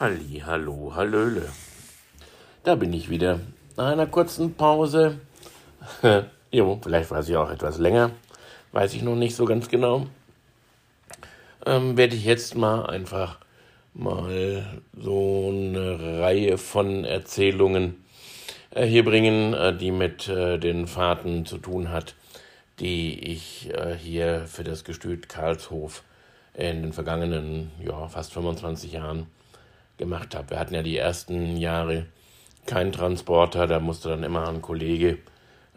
Halli, hallo, hallöle. Da bin ich wieder. Nach einer kurzen Pause. jo, vielleicht war sie auch etwas länger. Weiß ich noch nicht so ganz genau. Ähm, werde ich jetzt mal einfach mal so eine Reihe von Erzählungen äh, hier bringen, äh, die mit äh, den Fahrten zu tun hat, die ich äh, hier für das Gestüt Karlshof in den vergangenen ja, fast 25 Jahren gemacht habe. Wir hatten ja die ersten Jahre keinen Transporter, da musste dann immer ein Kollege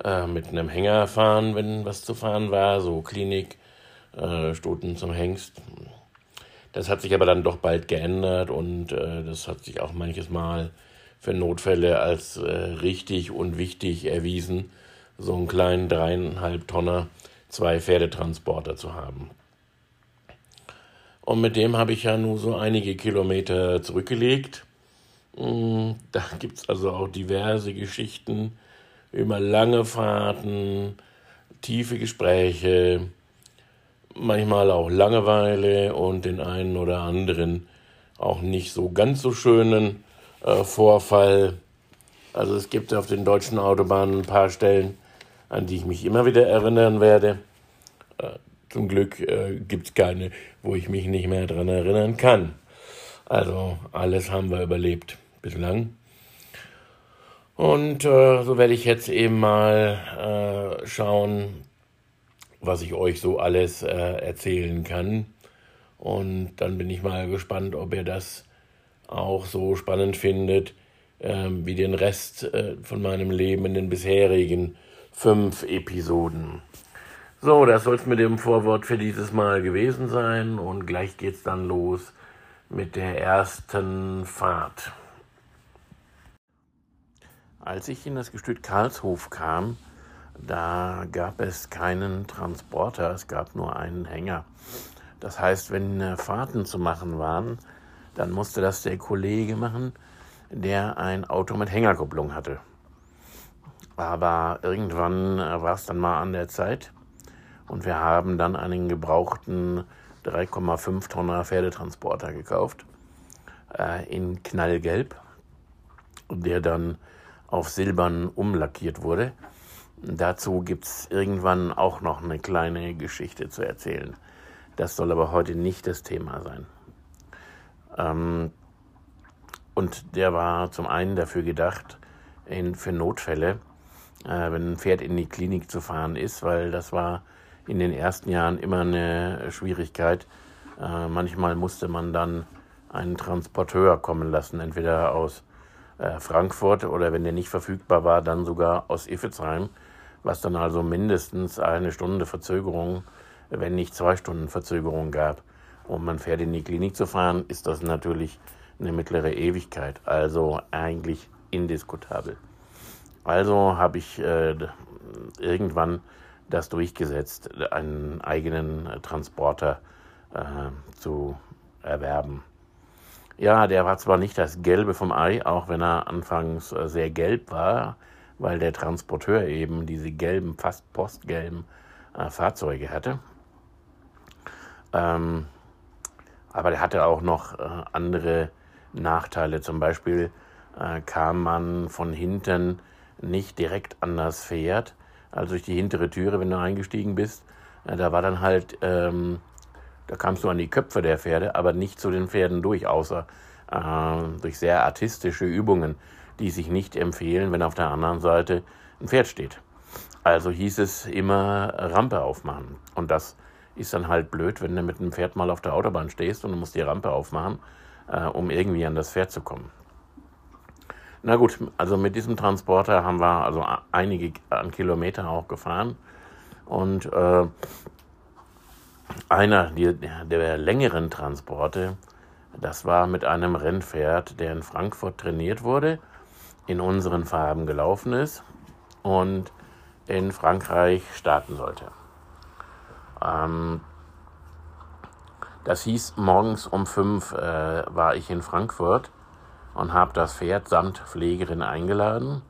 äh, mit einem Hänger fahren, wenn was zu fahren war, so Klinik, äh, Stuten zum Hengst. Das hat sich aber dann doch bald geändert und äh, das hat sich auch manches Mal für Notfälle als äh, richtig und wichtig erwiesen, so einen kleinen dreieinhalb Tonner zwei Pferdetransporter zu haben. Und mit dem habe ich ja nur so einige Kilometer zurückgelegt. Mm, da gibt es also auch diverse Geschichten über lange Fahrten, tiefe Gespräche, manchmal auch Langeweile und den einen oder anderen auch nicht so ganz so schönen äh, Vorfall. Also es gibt auf den deutschen Autobahnen ein paar Stellen, an die ich mich immer wieder erinnern werde. Zum Glück äh, gibt es keine, wo ich mich nicht mehr daran erinnern kann. Also alles haben wir überlebt bislang. Und äh, so werde ich jetzt eben mal äh, schauen, was ich euch so alles äh, erzählen kann. Und dann bin ich mal gespannt, ob ihr das auch so spannend findet, ähm, wie den Rest äh, von meinem Leben in den bisherigen fünf Episoden. So, das soll es mit dem Vorwort für dieses Mal gewesen sein und gleich geht's dann los mit der ersten Fahrt. Als ich in das Gestüt Karlshof kam, da gab es keinen Transporter, es gab nur einen Hänger. Das heißt, wenn äh, Fahrten zu machen waren, dann musste das der Kollege machen, der ein Auto mit Hängerkupplung hatte. Aber irgendwann äh, war es dann mal an der Zeit, und wir haben dann einen gebrauchten 3,5 Tonner Pferdetransporter gekauft äh, in Knallgelb, der dann auf silbern umlackiert wurde. Dazu gibt es irgendwann auch noch eine kleine Geschichte zu erzählen. Das soll aber heute nicht das Thema sein. Ähm, und der war zum einen dafür gedacht, in, für Notfälle, äh, wenn ein Pferd in die Klinik zu fahren ist, weil das war in den ersten Jahren immer eine Schwierigkeit. Äh, manchmal musste man dann einen Transporteur kommen lassen, entweder aus äh, Frankfurt oder wenn der nicht verfügbar war, dann sogar aus Iffezheim, was dann also mindestens eine Stunde Verzögerung, wenn nicht zwei Stunden Verzögerung gab. Um ein Pferd in die Klinik zu fahren, ist das natürlich eine mittlere Ewigkeit, also eigentlich indiskutabel. Also habe ich äh, irgendwann das durchgesetzt, einen eigenen Transporter äh, zu erwerben. Ja, der war zwar nicht das Gelbe vom Ei, auch wenn er anfangs äh, sehr gelb war, weil der Transporteur eben diese gelben, fast postgelben äh, Fahrzeuge hatte. Ähm, aber der hatte auch noch äh, andere Nachteile. Zum Beispiel äh, kam man von hinten nicht direkt an das Pferd, also durch die hintere Türe, wenn du eingestiegen bist. Äh, da war dann halt, ähm, da kamst du an die Köpfe der Pferde, aber nicht zu den Pferden durch, außer äh, durch sehr artistische Übungen, die sich nicht empfehlen, wenn auf der anderen Seite ein Pferd steht. Also hieß es immer Rampe aufmachen. Und das ist dann halt blöd, wenn du mit einem Pferd mal auf der Autobahn stehst und du musst die Rampe aufmachen, äh, um irgendwie an das Pferd zu kommen. Na gut, also mit diesem Transporter haben wir also einige an Kilometer auch gefahren. Und äh, einer der, der längeren Transporte, das war mit einem Rennpferd, der in Frankfurt trainiert wurde, in unseren Farben gelaufen ist und in Frankreich starten sollte. Ähm, das hieß, morgens um fünf äh, war ich in Frankfurt und habe das Pferd samt Pflegerin eingeladen.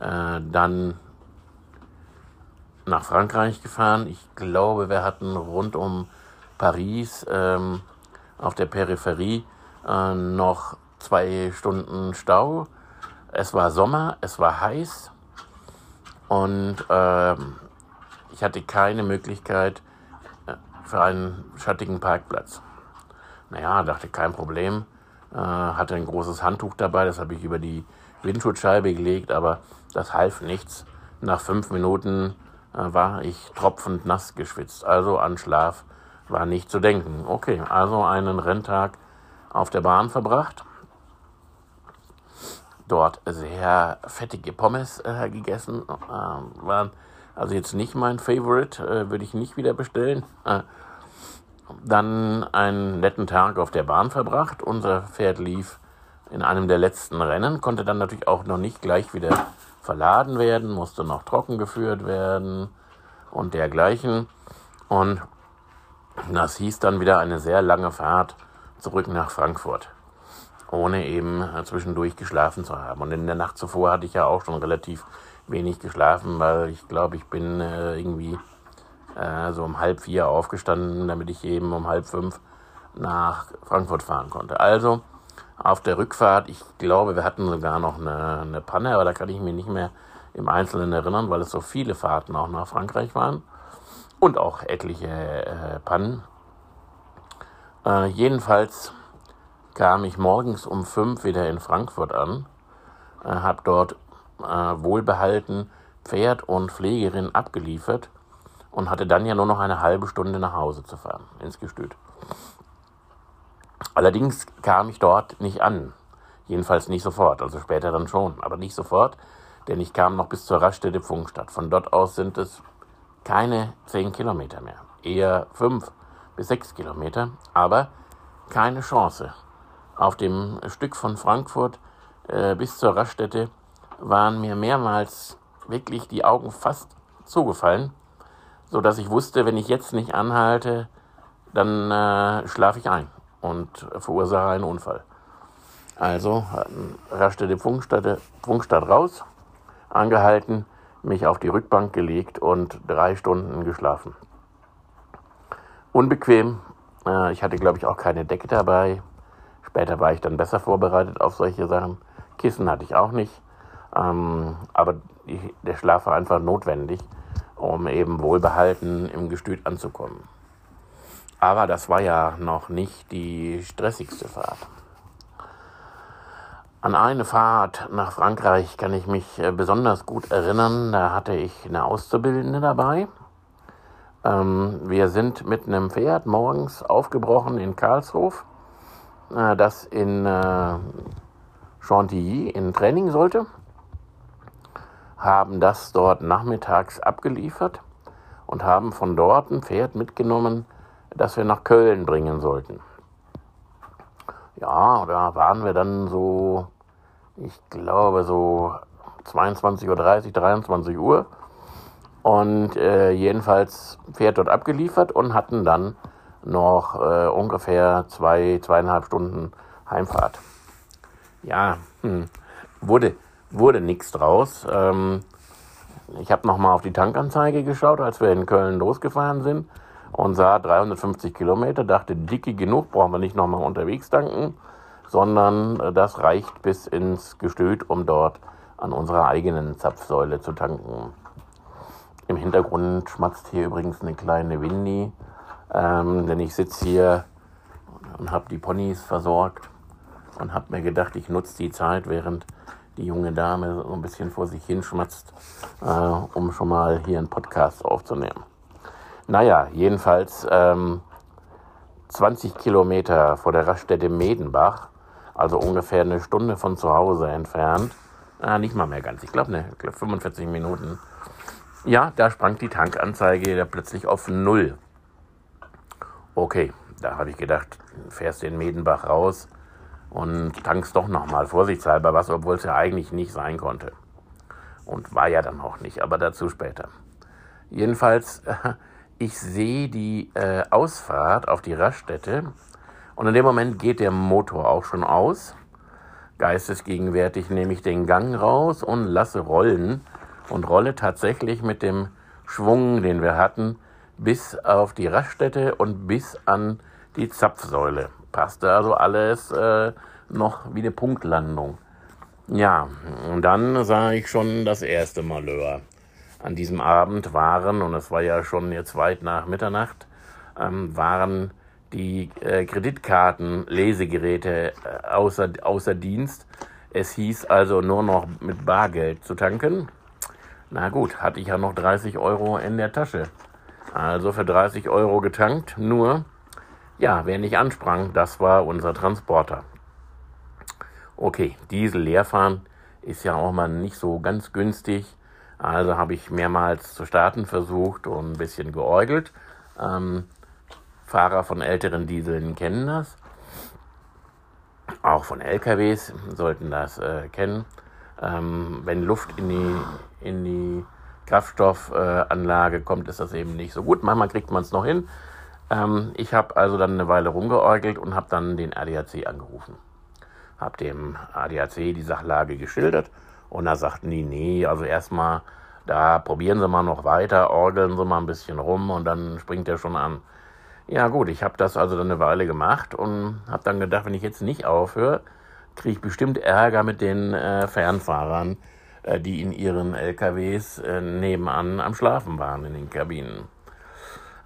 Äh, dann nach Frankreich gefahren. Ich glaube, wir hatten rund um Paris ähm, auf der Peripherie äh, noch zwei Stunden Stau. Es war Sommer, es war heiß und äh, ich hatte keine Möglichkeit äh, für einen schattigen Parkplatz. Naja, dachte kein Problem. Äh, hatte ein großes Handtuch dabei, das habe ich über die Windschutzscheibe gelegt, aber das half nichts. Nach fünf Minuten äh, war ich tropfend nass geschwitzt. Also an Schlaf war nicht zu denken. Okay, also einen Renntag auf der Bahn verbracht. Dort sehr fettige Pommes äh, gegessen. Äh, waren also jetzt nicht mein Favorite, äh, würde ich nicht wieder bestellen. Dann einen netten Tag auf der Bahn verbracht. Unser Pferd lief in einem der letzten Rennen, konnte dann natürlich auch noch nicht gleich wieder verladen werden, musste noch trocken geführt werden und dergleichen. Und das hieß dann wieder eine sehr lange Fahrt zurück nach Frankfurt, ohne eben zwischendurch geschlafen zu haben. Und in der Nacht zuvor hatte ich ja auch schon relativ wenig geschlafen, weil ich glaube, ich bin äh, irgendwie äh, so um halb vier aufgestanden, damit ich eben um halb fünf nach Frankfurt fahren konnte. Also auf der Rückfahrt, ich glaube, wir hatten sogar noch eine, eine Panne, aber da kann ich mich nicht mehr im Einzelnen erinnern, weil es so viele Fahrten auch nach Frankreich waren und auch etliche äh, Pannen. Äh, jedenfalls kam ich morgens um fünf wieder in Frankfurt an, äh, habe dort äh, wohlbehalten Pferd und Pflegerin abgeliefert und hatte dann ja nur noch eine halbe Stunde nach Hause zu fahren ins Gestüt. Allerdings kam ich dort nicht an. Jedenfalls nicht sofort, also später dann schon, aber nicht sofort, denn ich kam noch bis zur Raststätte Funkstadt. Von dort aus sind es keine zehn Kilometer mehr, eher fünf bis sechs Kilometer, aber keine Chance. Auf dem Stück von Frankfurt äh, bis zur Raststätte waren mir mehrmals wirklich die Augen fast zugefallen, so dass ich wusste, wenn ich jetzt nicht anhalte, dann äh, schlafe ich ein und verursache einen Unfall. Also Raststätte Funkstadt, Funkstadt raus, angehalten, mich auf die Rückbank gelegt und drei Stunden geschlafen. Unbequem. Äh, ich hatte, glaube ich, auch keine Decke dabei. Später war ich dann besser vorbereitet auf solche Sachen. Kissen hatte ich auch nicht. Ähm, aber der Schlaf war einfach notwendig, um eben wohlbehalten im Gestüt anzukommen. Aber das war ja noch nicht die stressigste Fahrt. An eine Fahrt nach Frankreich kann ich mich äh, besonders gut erinnern. Da hatte ich eine Auszubildende dabei. Ähm, wir sind mit einem Pferd morgens aufgebrochen in Karlshof, äh, das in äh, Chantilly in Training sollte, haben das dort nachmittags abgeliefert und haben von dort ein Pferd mitgenommen, das wir nach Köln bringen sollten. Ja, da waren wir dann so, ich glaube so 22.30 Uhr, 23 Uhr. Und äh, jedenfalls Pferd dort abgeliefert und hatten dann noch äh, ungefähr zwei, zweieinhalb Stunden Heimfahrt. Ja, hm, wurde, wurde nichts draus. Ähm, ich habe nochmal auf die Tankanzeige geschaut, als wir in Köln losgefahren sind und sah 350 Kilometer, dachte, dicke genug, brauchen wir nicht nochmal unterwegs tanken, sondern äh, das reicht bis ins Gestüt, um dort an unserer eigenen Zapfsäule zu tanken. Im Hintergrund schmatzt hier übrigens eine kleine Windy, ähm, denn ich sitze hier und habe die Ponys versorgt und habe mir gedacht, ich nutze die Zeit, während die junge Dame so ein bisschen vor sich hinschmatzt, äh, um schon mal hier einen Podcast aufzunehmen. Naja, jedenfalls ähm, 20 Kilometer vor der Raststätte Medenbach, also ungefähr eine Stunde von zu Hause entfernt, äh, nicht mal mehr ganz, ich glaube ne, glaub 45 Minuten. Ja, da sprang die Tankanzeige da plötzlich auf Null. Okay, da habe ich gedacht, fährst du in Medenbach raus und tankst doch nochmal vorsichtshalber was, obwohl es ja eigentlich nicht sein konnte. Und war ja dann auch nicht, aber dazu später. Jedenfalls ich sehe die äh, Ausfahrt auf die Raststätte und in dem Moment geht der Motor auch schon aus. Geistesgegenwärtig nehme ich den Gang raus und lasse rollen und rolle tatsächlich mit dem Schwung, den wir hatten, bis auf die Raststätte und bis an die Zapfsäule. Passte also alles äh, noch wie eine Punktlandung. Ja, und dann sah ich schon das erste Malheur. An diesem Abend waren, und es war ja schon jetzt weit nach Mitternacht, ähm, waren die äh, Kreditkarten, Lesegeräte äh, außer, außer Dienst. Es hieß also nur noch mit Bargeld zu tanken. Na gut, hatte ich ja noch 30 Euro in der Tasche. Also für 30 Euro getankt. Nur, ja, wer nicht ansprang, das war unser Transporter. Okay, Diesel leerfahren ist ja auch mal nicht so ganz günstig. Also habe ich mehrmals zu starten versucht und ein bisschen geäugelt. Ähm, Fahrer von älteren Dieseln kennen das. Auch von LKWs sollten das äh, kennen. Ähm, wenn Luft in die, in die Kraftstoffanlage äh, kommt, ist das eben nicht so gut. Manchmal kriegt man es noch hin. Ähm, ich habe also dann eine Weile rumgeäugelt und habe dann den ADAC angerufen. Habe dem ADAC die Sachlage geschildert und er sagt, nee, nee, also erstmal, da probieren Sie mal noch weiter, orgeln Sie mal ein bisschen rum und dann springt er schon an. Ja gut, ich habe das also dann eine Weile gemacht und habe dann gedacht, wenn ich jetzt nicht aufhöre, kriege ich bestimmt Ärger mit den äh, Fernfahrern, äh, die in ihren LKWs äh, nebenan am Schlafen waren in den Kabinen.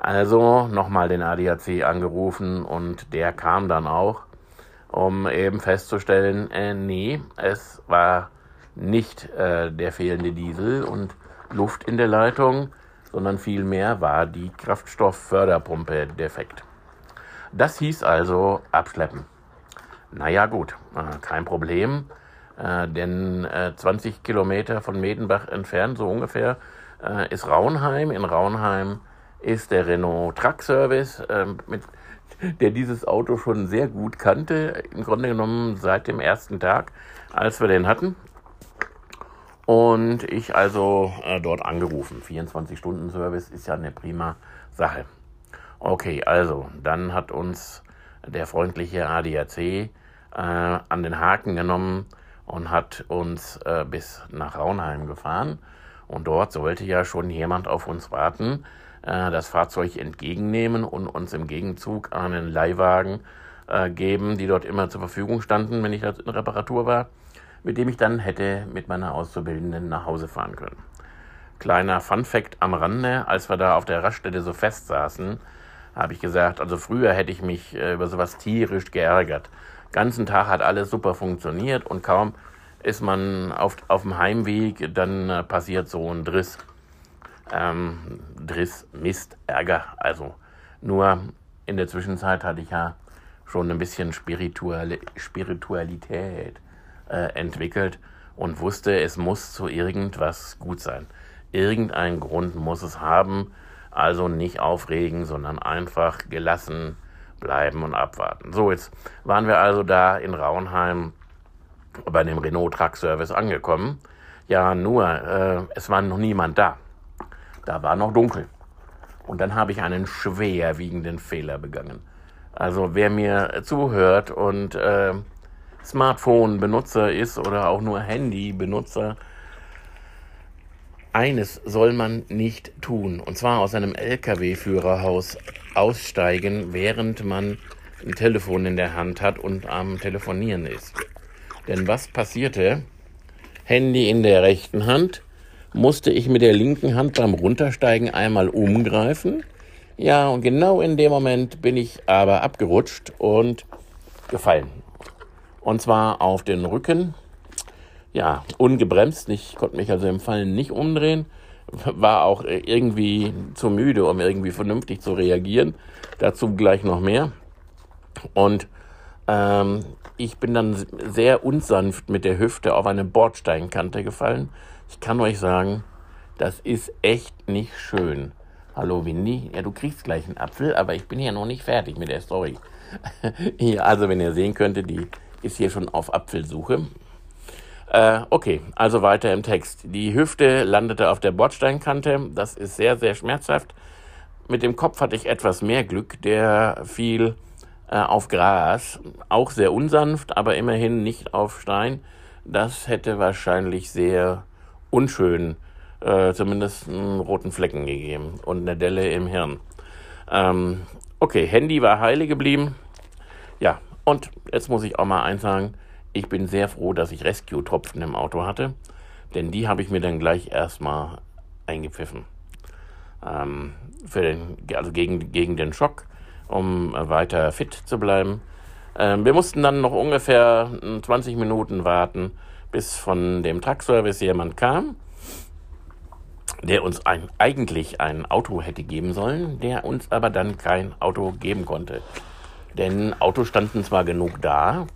Also nochmal den ADAC angerufen und der kam dann auch, um eben festzustellen, äh, nee, es war nicht äh, der fehlende Diesel und Luft in der Leitung, sondern vielmehr war die Kraftstoffförderpumpe defekt. Das hieß also abschleppen. Naja gut, äh, kein Problem, äh, denn äh, 20 Kilometer von Medenbach entfernt, so ungefähr, äh, ist Raunheim. In Raunheim ist der Renault Truck Service, äh, mit, der dieses Auto schon sehr gut kannte, im Grunde genommen seit dem ersten Tag, als wir den hatten. Und ich also äh, dort angerufen. 24-Stunden-Service ist ja eine prima Sache. Okay, also, dann hat uns der freundliche ADAC äh, an den Haken genommen und hat uns äh, bis nach Raunheim gefahren. Und dort sollte ja schon jemand auf uns warten, äh, das Fahrzeug entgegennehmen und uns im Gegenzug einen Leihwagen äh, geben, die dort immer zur Verfügung standen, wenn ich in Reparatur war mit dem ich dann hätte mit meiner Auszubildenden nach Hause fahren können. Kleiner Fun-Fact am Rande, als wir da auf der Raststätte so fest saßen, habe ich gesagt, also früher hätte ich mich äh, über sowas tierisch geärgert. Ganzen Tag hat alles super funktioniert und kaum ist man auf, auf dem Heimweg, dann äh, passiert so ein Driss. Ähm, Driss, Mist, Ärger. Also nur in der Zwischenzeit hatte ich ja schon ein bisschen Spiritual Spiritualität äh, entwickelt und wusste, es muss zu irgendwas gut sein. Irgendein Grund muss es haben, also nicht aufregen, sondern einfach gelassen bleiben und abwarten. So, jetzt waren wir also da in Raunheim bei dem Renault Truck Service angekommen. Ja, nur, äh, es war noch niemand da. Da war noch dunkel. Und dann habe ich einen schwerwiegenden Fehler begangen. Also wer mir zuhört und äh, Smartphone-Benutzer ist oder auch nur Handy-Benutzer, eines soll man nicht tun, und zwar aus einem Lkw-Führerhaus aussteigen, während man ein Telefon in der Hand hat und am Telefonieren ist. Denn was passierte? Handy in der rechten Hand, musste ich mit der linken Hand beim Runtersteigen einmal umgreifen. Ja, und genau in dem Moment bin ich aber abgerutscht und gefallen. Und zwar auf den Rücken. Ja, ungebremst. Ich konnte mich also im Fallen nicht umdrehen. War auch irgendwie zu müde, um irgendwie vernünftig zu reagieren. Dazu gleich noch mehr. Und ähm, ich bin dann sehr unsanft mit der Hüfte auf eine Bordsteinkante gefallen. Ich kann euch sagen, das ist echt nicht schön. Hallo Windy, ja, du kriegst gleich einen Apfel, aber ich bin ja noch nicht fertig mit der Story. ja, also wenn ihr sehen könntet, die ist hier schon auf Apfelsuche. Äh, okay, also weiter im Text. Die Hüfte landete auf der Bordsteinkante. Das ist sehr, sehr schmerzhaft. Mit dem Kopf hatte ich etwas mehr Glück. Der fiel äh, auf Gras. Auch sehr unsanft, aber immerhin nicht auf Stein. Das hätte wahrscheinlich sehr unschön, äh, zumindest einen roten Flecken gegeben und eine Delle im Hirn. Ähm, okay, Handy war heile geblieben. Ja, Und jetzt muss ich auch mal eins sagen, ich bin sehr froh, dass ich Rescue-Tropfen im Auto hatte, denn die habe ich mir dann gleich erstmal eingepfiffen. Ähm, für den, also gegen, gegen den Schock, um weiter fit zu bleiben. Ähm, wir mussten dann noch ungefähr 20 Minuten warten, bis von dem Truckservice jemand kam, der uns ein, eigentlich ein Auto hätte geben sollen, der uns aber dann kein Auto geben konnte. Denn Autos standen zwar genug da,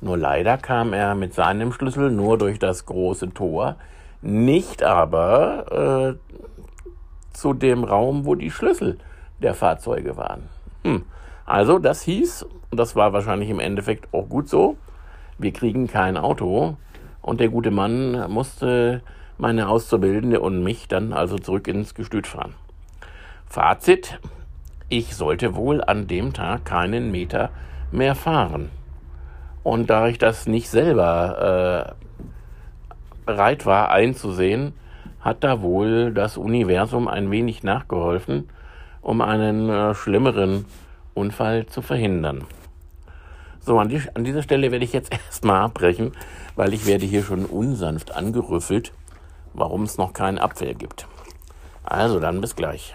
nur leider kam er mit seinem Schlüssel nur durch das große Tor, nicht aber äh, zu dem Raum, wo die Schlüssel der Fahrzeuge waren. Hm. Also das hieß, und das war wahrscheinlich im Endeffekt auch gut so, wir kriegen kein Auto und der gute Mann musste meine Auszubildende und mich dann also zurück ins Gestüt fahren. Fazit, ich sollte wohl an dem Tag keinen Meter mehr fahren. Und da ich das nicht selber äh, bereit war einzusehen, hat da wohl das Universum ein wenig nachgeholfen, um einen äh, schlimmeren Unfall zu verhindern. So, an, die, an dieser Stelle werde ich jetzt erstmal abbrechen, weil ich werde hier schon unsanft angerüffelt, warum es noch keinen Abwehr gibt. Also dann bis gleich.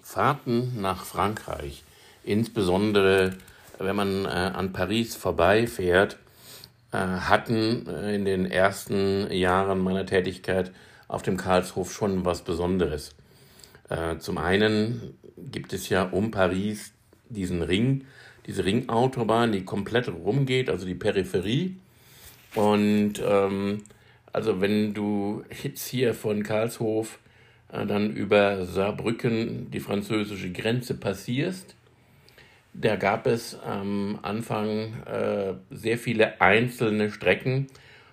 Fahrten nach Frankreich, insbesondere wenn man äh, an Paris vorbeifährt, äh, hatten äh, in den ersten Jahren meiner Tätigkeit auf dem Karlshof schon was Besonderes. Äh, zum einen gibt es ja um Paris diesen Ring, diese Ringautobahn, die komplett rumgeht, also die Peripherie. Und ähm, also wenn du jetzt hier von Karlshof äh, dann über Saarbrücken die französische Grenze passierst, da gab es am Anfang äh, sehr viele einzelne Strecken,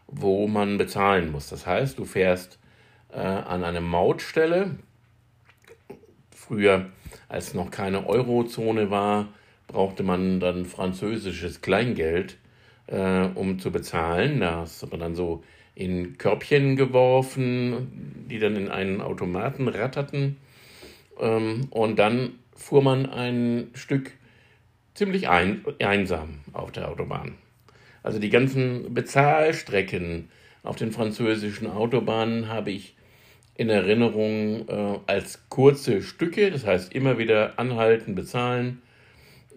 wo man bezahlen muss. Das heißt, du fährst äh, an eine Mautstelle. Früher, als noch keine Eurozone war, brauchte man dann französisches Kleingeld, äh, um zu bezahlen. Das hat man dann so in Körbchen geworfen, die dann in einen Automaten ratterten. Ähm, und dann fuhr man ein Stück ziemlich ein, einsam auf der Autobahn. Also die ganzen Bezahlstrecken auf den französischen Autobahnen habe ich in Erinnerung äh, als kurze Stücke, das heißt immer wieder anhalten, bezahlen,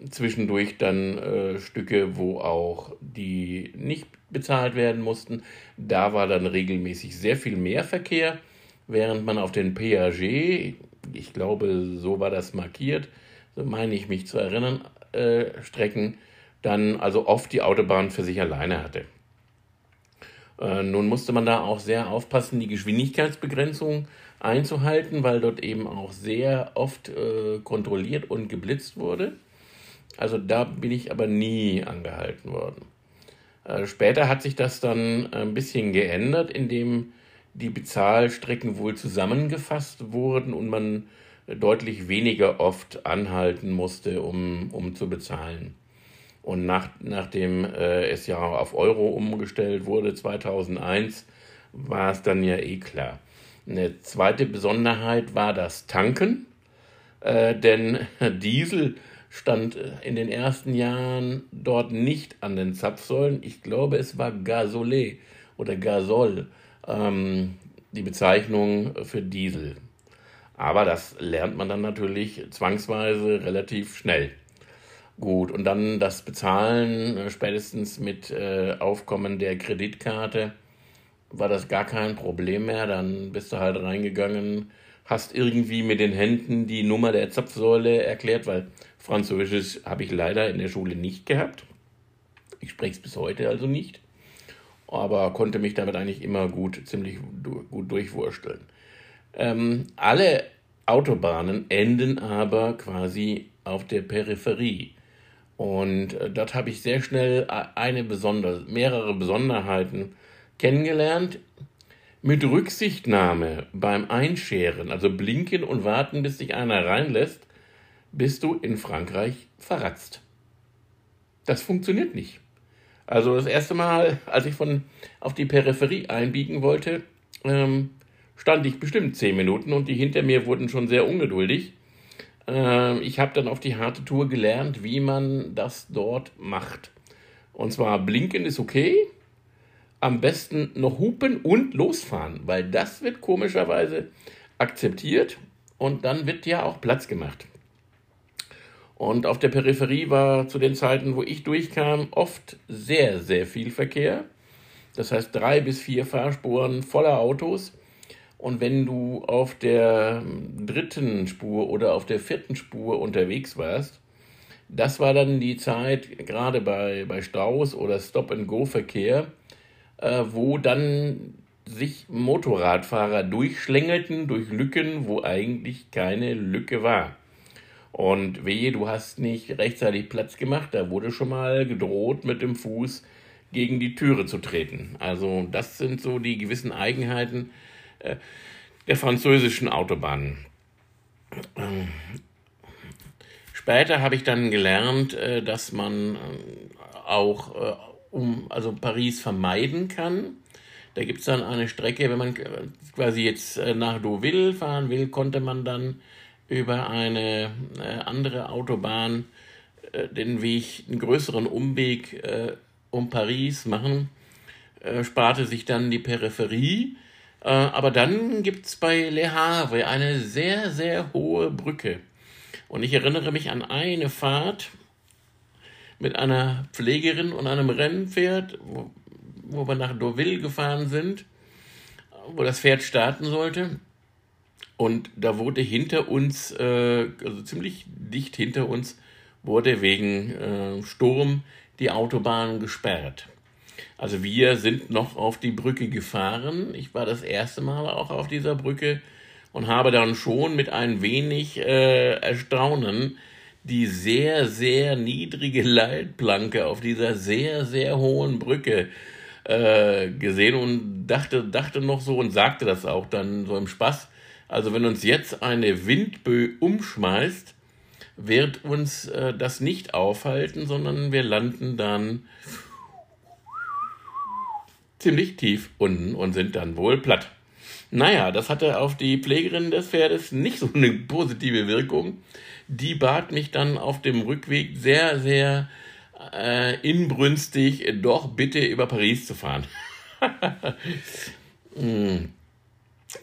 zwischendurch dann äh, Stücke, wo auch die nicht bezahlt werden mussten. Da war dann regelmäßig sehr viel mehr Verkehr, während man auf den PAG, ich glaube, so war das markiert, so meine ich mich zu erinnern, äh, Strecken dann also oft die Autobahn für sich alleine hatte. Äh, nun musste man da auch sehr aufpassen, die Geschwindigkeitsbegrenzung einzuhalten, weil dort eben auch sehr oft äh, kontrolliert und geblitzt wurde. Also da bin ich aber nie angehalten worden. Äh, später hat sich das dann ein bisschen geändert, indem die Bezahlstrecken wohl zusammengefasst wurden und man deutlich weniger oft anhalten musste, um, um zu bezahlen. Und nach, nachdem äh, es ja auf Euro umgestellt wurde, 2001, war es dann ja eh klar. Eine zweite Besonderheit war das Tanken, äh, denn Diesel stand in den ersten Jahren dort nicht an den Zapfsäulen. Ich glaube, es war Gasolet oder Gasol, ähm, die Bezeichnung für Diesel. Aber das lernt man dann natürlich zwangsweise relativ schnell. Gut, und dann das Bezahlen, äh, spätestens mit äh, Aufkommen der Kreditkarte, war das gar kein Problem mehr. Dann bist du halt reingegangen, hast irgendwie mit den Händen die Nummer der Zapfsäule erklärt, weil Französisch habe ich leider in der Schule nicht gehabt. Ich spreche es bis heute also nicht, aber konnte mich damit eigentlich immer gut, ziemlich gut durchwursteln. Ähm, alle Autobahnen enden aber quasi auf der Peripherie. Und äh, dort habe ich sehr schnell eine besonder mehrere Besonderheiten kennengelernt. Mit Rücksichtnahme beim Einscheren, also blinken und warten, bis sich einer reinlässt, bist du in Frankreich verratzt. Das funktioniert nicht. Also das erste Mal, als ich von auf die Peripherie einbiegen wollte, ähm, stand ich bestimmt zehn Minuten und die hinter mir wurden schon sehr ungeduldig. Äh, ich habe dann auf die harte Tour gelernt, wie man das dort macht. Und zwar blinken ist okay, am besten noch hupen und losfahren, weil das wird komischerweise akzeptiert und dann wird ja auch Platz gemacht. Und auf der Peripherie war zu den Zeiten, wo ich durchkam, oft sehr, sehr viel Verkehr. Das heißt drei bis vier Fahrspuren voller Autos. Und wenn du auf der dritten Spur oder auf der vierten Spur unterwegs warst, das war dann die Zeit, gerade bei, bei Staus oder Stop-and-Go-Verkehr, äh, wo dann sich Motorradfahrer durchschlängelten durch Lücken, wo eigentlich keine Lücke war. Und wehe, du hast nicht rechtzeitig Platz gemacht, da wurde schon mal gedroht, mit dem Fuß gegen die Türe zu treten. Also das sind so die gewissen Eigenheiten äh, der französischen Autobahnen. Ähm, später habe ich dann gelernt, äh, dass man äh, auch um also Paris vermeiden kann. Da gibt es dann eine Strecke, wenn man quasi jetzt nach Deauville fahren will, konnte man dann über eine äh, andere Autobahn äh, den Weg, einen größeren Umweg äh, um Paris machen, sparte sich dann die Peripherie. Aber dann gibt es bei Le Havre eine sehr, sehr hohe Brücke. Und ich erinnere mich an eine Fahrt mit einer Pflegerin und einem Rennpferd, wo, wo wir nach Deauville gefahren sind, wo das Pferd starten sollte. Und da wurde hinter uns, äh, also ziemlich dicht hinter uns, wurde wegen äh, Sturm die Autobahn gesperrt. Also wir sind noch auf die Brücke gefahren. Ich war das erste Mal auch auf dieser Brücke und habe dann schon mit ein wenig äh, Erstaunen die sehr, sehr niedrige Leitplanke auf dieser sehr, sehr hohen Brücke äh, gesehen und dachte, dachte noch so und sagte das auch dann so im Spaß, also wenn uns jetzt eine Windböe umschmeißt, wird uns äh, das nicht aufhalten, sondern wir landen dann ziemlich tief unten und sind dann wohl platt. Naja, das hatte auf die Pflegerin des Pferdes nicht so eine positive Wirkung. Die bat mich dann auf dem Rückweg sehr, sehr äh, inbrünstig, doch bitte über Paris zu fahren. hm.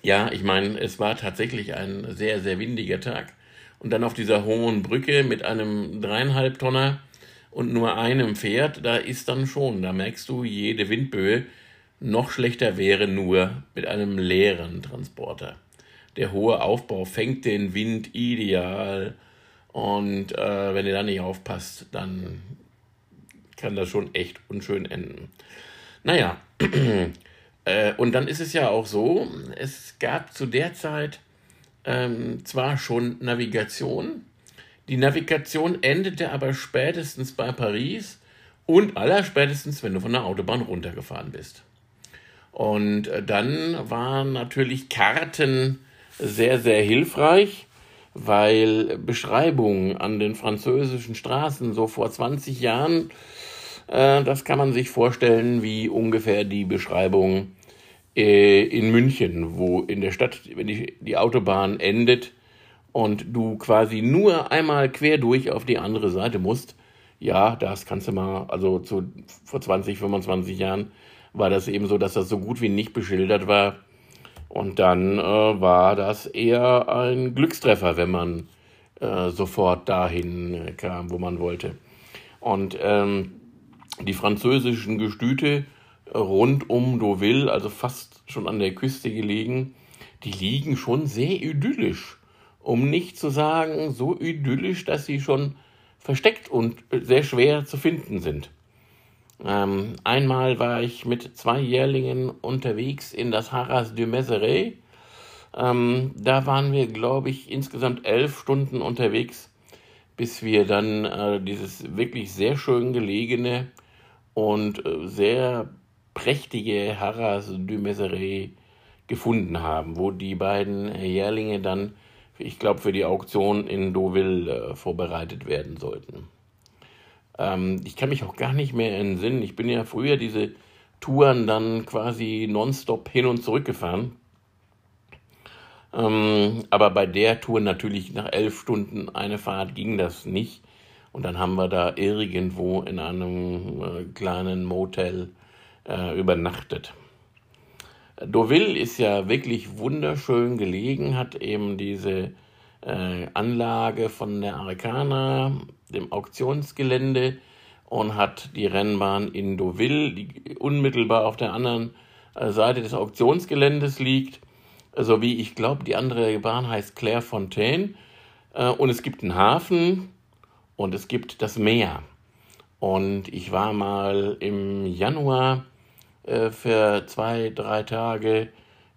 Ja, ich meine, es war tatsächlich ein sehr, sehr windiger Tag. Und dann auf dieser hohen Brücke mit einem dreieinhalb Tonner und nur einem Pferd, da ist dann schon, da merkst du, jede Windböe noch schlechter wäre nur mit einem leeren Transporter. Der hohe Aufbau fängt den Wind ideal und äh, wenn ihr da nicht aufpasst, dann kann das schon echt unschön enden. Naja, Äh, und dann ist es ja auch so, es gab zu der Zeit ähm, zwar schon Navigation, die Navigation endete aber spätestens bei Paris und allerspätestens, wenn du von der Autobahn runtergefahren bist. Und äh, dann waren natürlich Karten sehr, sehr hilfreich, weil Beschreibungen an den französischen Straßen so vor 20 Jahren, das kann man sich vorstellen, wie ungefähr die Beschreibung äh, in München, wo in der Stadt, wenn die, die Autobahn endet und du quasi nur einmal quer durch auf die andere Seite musst, ja, das kannst du mal, also zu, vor 20, 25 Jahren war das eben so, dass das so gut wie nicht beschildert war. Und dann äh, war das eher ein Glückstreffer, wenn man äh, sofort dahin kam, wo man wollte. Und ähm, die französischen Gestüte rund um Deauville, also fast schon an der Küste gelegen, die liegen schon sehr idyllisch. Um nicht zu sagen, so idyllisch, dass sie schon versteckt und sehr schwer zu finden sind. Ähm, einmal war ich mit zwei Jährlingen unterwegs in das Haras du Meseret. Ähm, da waren wir, glaube ich, insgesamt elf Stunden unterwegs, bis wir dann äh, dieses wirklich sehr schön gelegene und äh, sehr prächtige Harras du Meseret gefunden haben, wo die beiden Jährlinge dann, ich glaube, für die Auktion in Deauville äh, vorbereitet werden sollten. Ähm, ich kann mich auch gar nicht mehr entsinnen. Ich bin ja früher diese Touren dann quasi nonstop hin und zurück gefahren. Ähm, aber bei der Tour natürlich nach elf Stunden eine Fahrt ging das nicht. Und dann haben wir da irgendwo in einem äh, kleinen Motel äh, übernachtet. Deauville ist ja wirklich wunderschön gelegen, hat eben diese äh, Anlage von der Arcana, dem Auktionsgelände, und hat die Rennbahn in Deauville, die unmittelbar auf der anderen äh, Seite des Auktionsgeländes liegt, so wie ich glaube, die andere Bahn heißt Clairefontaine. Äh, und es gibt einen Hafen und es gibt das Meer. Und ich war mal im Januar äh, für zwei, drei Tage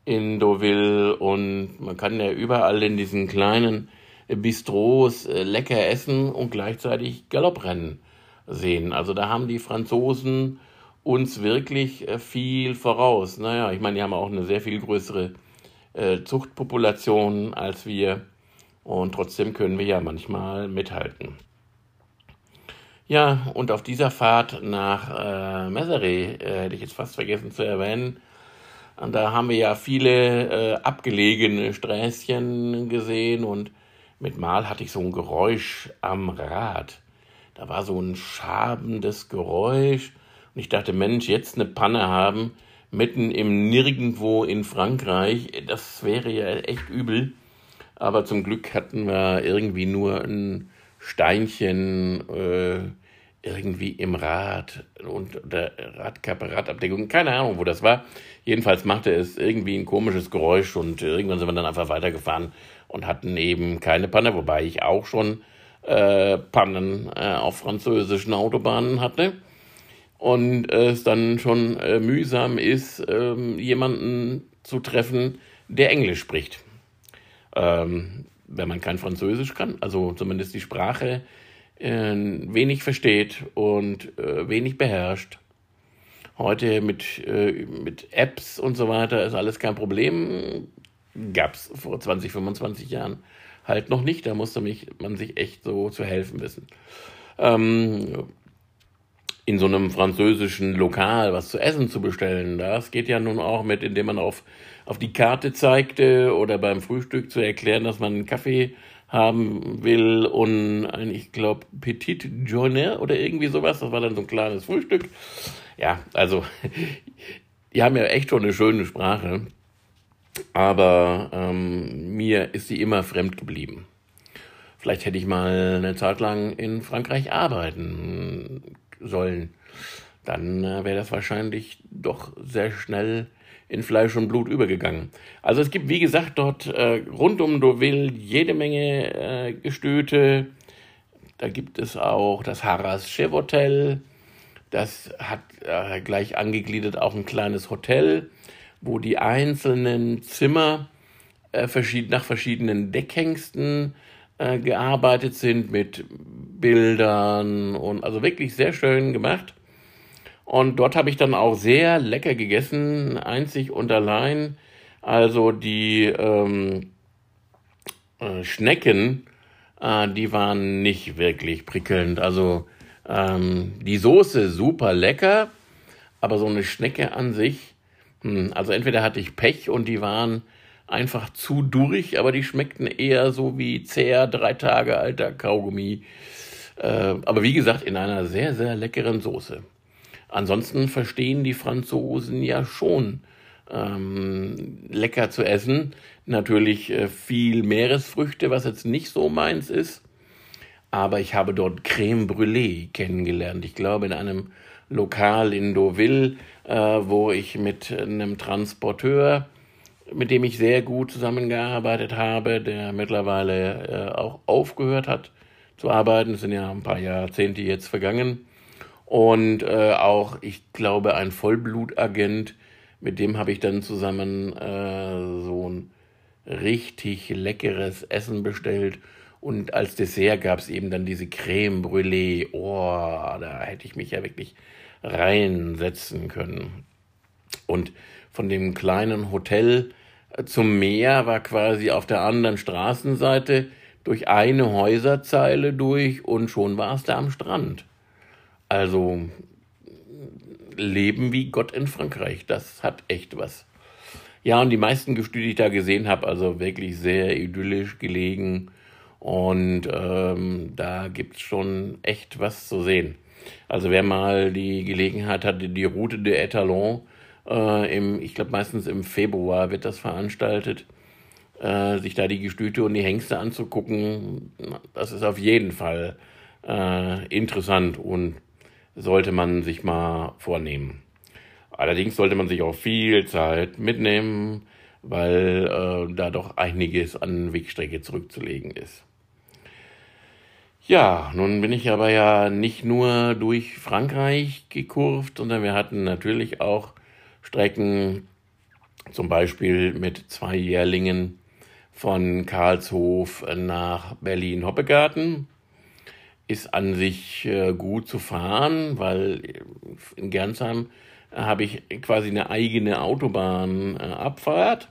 in Deauville und man kann ja überall in diesen kleinen Bistros äh, lecker essen und gleichzeitig Galopprennen sehen. Also da haben die Franzosen uns wirklich äh, viel voraus. Naja, ich meine, die haben auch eine sehr viel größere äh, Zuchtpopulation als wir und trotzdem können wir ja manchmal mithalten. Ja, und auf dieser Fahrt nach äh, Meseret, äh, hätte ich jetzt fast vergessen zu erwähnen, und da haben wir ja viele äh, abgelegene Sträßchen gesehen und mit Mal hatte ich so ein Geräusch am Rad. Da war so ein schabendes Geräusch und ich dachte, Mensch, jetzt eine Panne haben, mitten im Nirgendwo in Frankreich, das wäre ja echt übel. Aber zum Glück hatten wir irgendwie nur ein Steinchen äh, irgendwie im Rad und der Radkappe, Radabdeckung, keine Ahnung, wo das war. Jedenfalls machte es irgendwie ein komisches Geräusch und irgendwann sind wir dann einfach weitergefahren und hatten eben keine Panne, wobei ich auch schon äh, Pannen äh, auf französischen Autobahnen hatte und es dann schon äh, mühsam ist, ähm, jemanden zu treffen, der Englisch spricht. Ähm, wenn man kein Französisch kann, also zumindest die Sprache äh, wenig versteht und äh, wenig beherrscht. Heute mit, äh, mit Apps und so weiter ist alles kein Problem. Gab es vor 20, 25 Jahren halt noch nicht. Da musste mich, man sich echt so zu helfen wissen. Ähm, in so einem französischen Lokal was zu essen zu bestellen, das geht ja nun auch mit, indem man auf, auf die Karte zeigte oder beim Frühstück zu erklären, dass man einen Kaffee haben will und ein, ich glaube, Petit Journée oder irgendwie sowas. Das war dann so ein kleines Frühstück. Ja, also, die haben ja echt schon eine schöne Sprache, aber ähm, mir ist sie immer fremd geblieben. Vielleicht hätte ich mal eine Zeit lang in Frankreich arbeiten sollen. Dann äh, wäre das wahrscheinlich doch sehr schnell in Fleisch und Blut übergegangen. Also es gibt, wie gesagt, dort äh, rund um Deauville jede Menge äh, Gestöte. Da gibt es auch das Harras Chef Hotel. Das hat äh, gleich angegliedert auch ein kleines Hotel, wo die einzelnen Zimmer äh, verschied nach verschiedenen Deckhengsten äh, gearbeitet sind mit Bildern und also wirklich sehr schön gemacht. Und dort habe ich dann auch sehr lecker gegessen, einzig und allein. Also die ähm, äh, Schnecken, äh, die waren nicht wirklich prickelnd. Also ähm, die Soße super lecker, aber so eine Schnecke an sich, hm, also entweder hatte ich Pech und die waren einfach zu durch, aber die schmeckten eher so wie zäher, drei Tage alter Kaugummi. Äh, aber wie gesagt, in einer sehr, sehr leckeren Soße. Ansonsten verstehen die Franzosen ja schon ähm, lecker zu essen. Natürlich äh, viel Meeresfrüchte, was jetzt nicht so meins ist. Aber ich habe dort Creme Brûlée kennengelernt. Ich glaube, in einem Lokal in Deauville, äh, wo ich mit einem Transporteur, mit dem ich sehr gut zusammengearbeitet habe, der mittlerweile äh, auch aufgehört hat zu arbeiten. Es sind ja ein paar Jahrzehnte jetzt vergangen und äh, auch, ich glaube, ein Vollblutagent, mit dem habe ich dann zusammen äh, so ein richtig leckeres Essen bestellt. Und als Dessert gab es eben dann diese Creme Brûlée. Oh, da hätte ich mich ja wirklich reinsetzen können. Und von dem kleinen Hotel äh, zum Meer war quasi auf der anderen Straßenseite durch eine Häuserzeile durch und schon war es da am Strand. Also leben wie Gott in Frankreich, das hat echt was. Ja, und die meisten Gestüte, die ich da gesehen habe, also wirklich sehr idyllisch gelegen. Und ähm, da gibt's schon echt was zu sehen. Also wer mal die Gelegenheit hatte, die Route de Etalon, äh, im, ich glaube meistens im Februar wird das veranstaltet, äh, sich da die Gestüte und die Hengste anzugucken, das ist auf jeden Fall äh, interessant und sollte man sich mal vornehmen. Allerdings sollte man sich auch viel Zeit mitnehmen, weil äh, da doch einiges an Wegstrecke zurückzulegen ist. Ja, nun bin ich aber ja nicht nur durch Frankreich gekurvt, sondern wir hatten natürlich auch Strecken, zum Beispiel mit zwei Jährlingen von Karlshof nach Berlin-Hoppegarten. Ist an sich äh, gut zu fahren, weil in Gernsheim habe ich quasi eine eigene Autobahnabfahrt. Äh,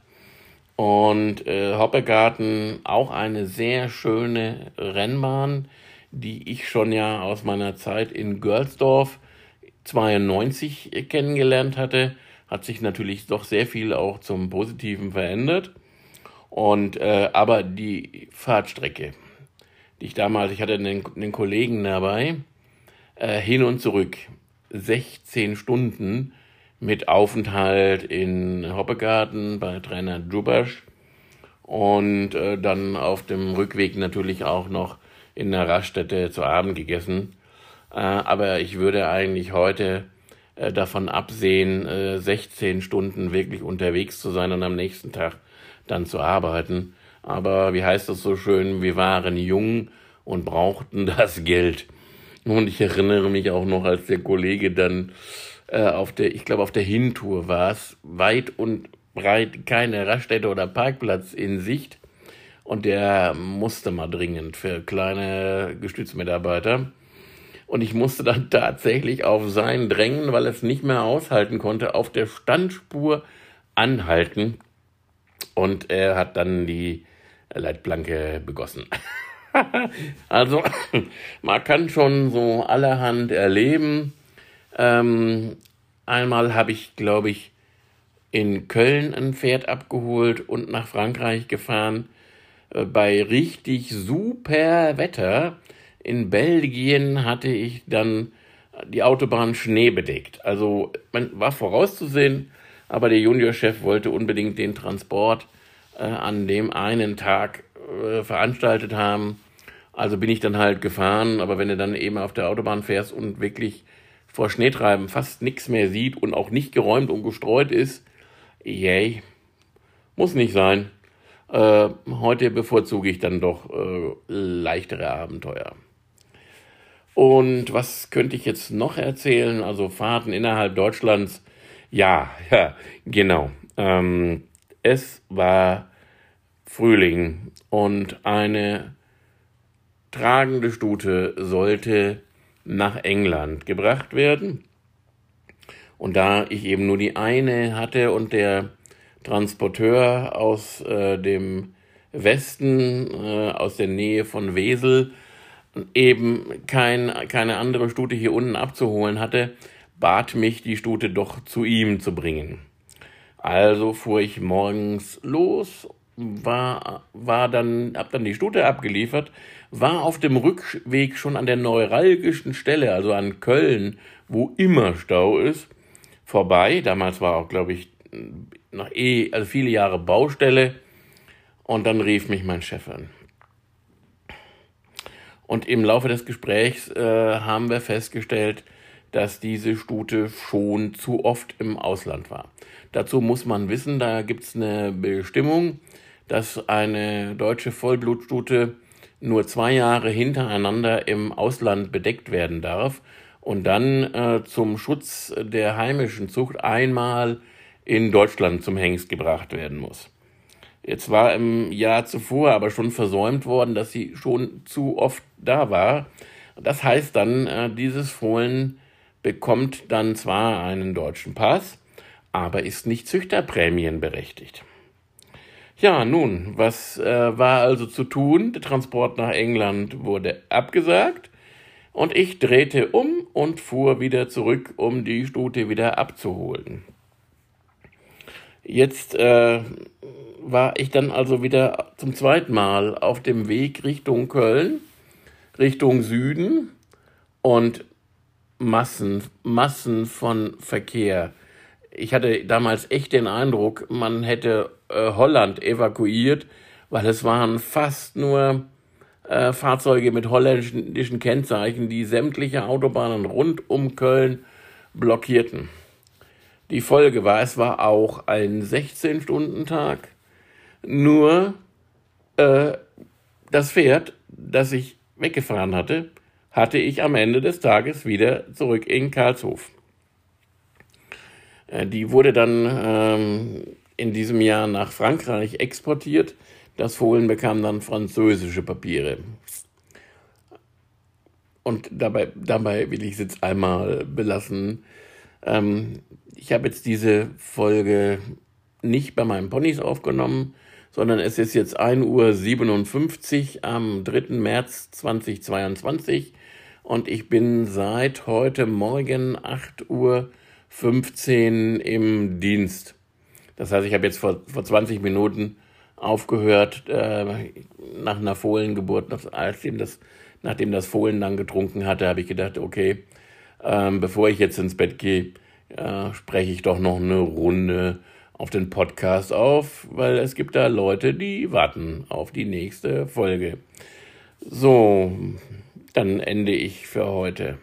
und äh, Hoppegarten auch eine sehr schöne Rennbahn, die ich schon ja aus meiner Zeit in Görlsdorf 92 kennengelernt hatte. Hat sich natürlich doch sehr viel auch zum Positiven verändert. Und äh, aber die Fahrtstrecke, die ich damals, ich hatte einen, einen Kollegen dabei, äh, hin und zurück, 16 Stunden mit Aufenthalt in Hoppegarten bei Trainer Djubasch und äh, dann auf dem Rückweg natürlich auch noch in der Raststätte zu Abend gegessen. Äh, aber ich würde eigentlich heute äh, davon absehen, äh, 16 Stunden wirklich unterwegs zu sein und am nächsten Tag dann zu arbeiten. Aber wie heißt es so schön, wir waren jung und brauchten das Geld. Und ich erinnere mich auch noch, als der Kollege dann äh, auf der, ich glaube auf der Hintour war es, weit und breit keine Raststätte oder Parkplatz in Sicht. Und der musste mal dringend für kleine Gestützmitarbeiter. Und ich musste dann tatsächlich auf sein Drängen, weil es nicht mehr aushalten konnte, auf der Standspur anhalten und er hat dann die Leitplanke begossen. also, man kann schon so allerhand erleben. Ähm, einmal habe ich, glaube ich, in Köln ein Pferd abgeholt und nach Frankreich gefahren. Äh, bei richtig super Wetter. In Belgien hatte ich dann die Autobahn schneebedeckt. Also man war vorauszusehen, aber der Juniorchef wollte unbedingt den Transport äh, an dem einen Tag äh, veranstaltet haben. Also bin ich dann halt gefahren, aber wenn du dann eben auf der Autobahn fährst und wirklich vor Schneetreiben fast nichts mehr sieht und auch nicht geräumt und gestreut ist, yay, muss nicht sein. Äh, heute bevorzuge ich dann doch äh, leichtere Abenteuer. Und was könnte ich jetzt noch erzählen? Also Fahrten innerhalb Deutschlands ja, ja, genau. Ähm, es war Frühling und eine tragende Stute sollte nach England gebracht werden. Und da ich eben nur die eine hatte und der Transporteur aus äh, dem Westen, äh, aus der Nähe von Wesel, eben kein, keine andere Stute hier unten abzuholen hatte, bat mich, die Stute doch zu ihm zu bringen. Also fuhr ich morgens los, war, war dann, hab dann die Stute abgeliefert, war auf dem Rückweg schon an der neuralgischen Stelle, also an Köln, wo immer Stau ist, vorbei. Damals war auch, glaube ich, noch eh, also viele Jahre Baustelle. Und dann rief mich mein Chef an. Und im Laufe des Gesprächs äh, haben wir festgestellt, dass diese Stute schon zu oft im Ausland war. Dazu muss man wissen, da gibt es eine Bestimmung, dass eine deutsche Vollblutstute nur zwei Jahre hintereinander im Ausland bedeckt werden darf und dann äh, zum Schutz der heimischen Zucht einmal in Deutschland zum Hengst gebracht werden muss. Jetzt war im Jahr zuvor aber schon versäumt worden, dass sie schon zu oft da war. Das heißt dann, äh, dieses Fohlen bekommt dann zwar einen deutschen Pass, aber ist nicht züchterprämienberechtigt. Ja, nun, was äh, war also zu tun? Der Transport nach England wurde abgesagt und ich drehte um und fuhr wieder zurück, um die Stute wieder abzuholen. Jetzt äh, war ich dann also wieder zum zweiten Mal auf dem Weg Richtung Köln, Richtung Süden und Massen, Massen von Verkehr. Ich hatte damals echt den Eindruck, man hätte äh, Holland evakuiert, weil es waren fast nur äh, Fahrzeuge mit holländischen Kennzeichen, die sämtliche Autobahnen rund um Köln blockierten. Die Folge war, es war auch ein 16-Stunden-Tag, nur äh, das Pferd, das ich weggefahren hatte, hatte ich am Ende des Tages wieder zurück in Karlshof. Äh, die wurde dann ähm, in diesem Jahr nach Frankreich exportiert. Das Fohlen bekam dann französische Papiere. Und dabei, dabei will ich es jetzt einmal belassen. Ähm, ich habe jetzt diese Folge nicht bei meinen Ponys aufgenommen, sondern es ist jetzt 1.57 Uhr am 3. März 2022 und ich bin seit heute Morgen 8.15 Uhr im Dienst. Das heißt, ich habe jetzt vor, vor 20 Minuten aufgehört äh, nach einer Fohlengeburt, nachdem das, nachdem das Fohlen dann getrunken hatte, habe ich gedacht, okay, ähm, bevor ich jetzt ins Bett gehe, äh, spreche ich doch noch eine Runde auf den Podcast auf, weil es gibt da Leute, die warten auf die nächste Folge. So, dann ende ich für heute.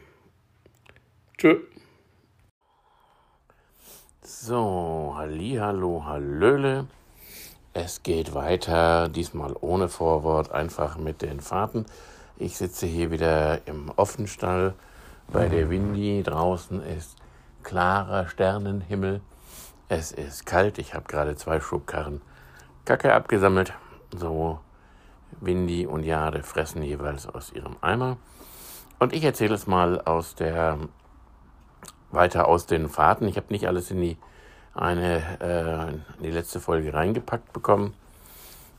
Tschö. So, hallo, hallöle. Es geht weiter, diesmal ohne Vorwort, einfach mit den Fahrten. Ich sitze hier wieder im Offenstall bei der Windy. Draußen ist klarer Sternenhimmel. Es ist kalt. Ich habe gerade zwei Schubkarren Kacke abgesammelt. So Windy und Jade fressen jeweils aus ihrem Eimer. Und ich erzähle es mal aus der weiter aus den Fahrten. Ich habe nicht alles in die eine äh, die letzte Folge reingepackt bekommen.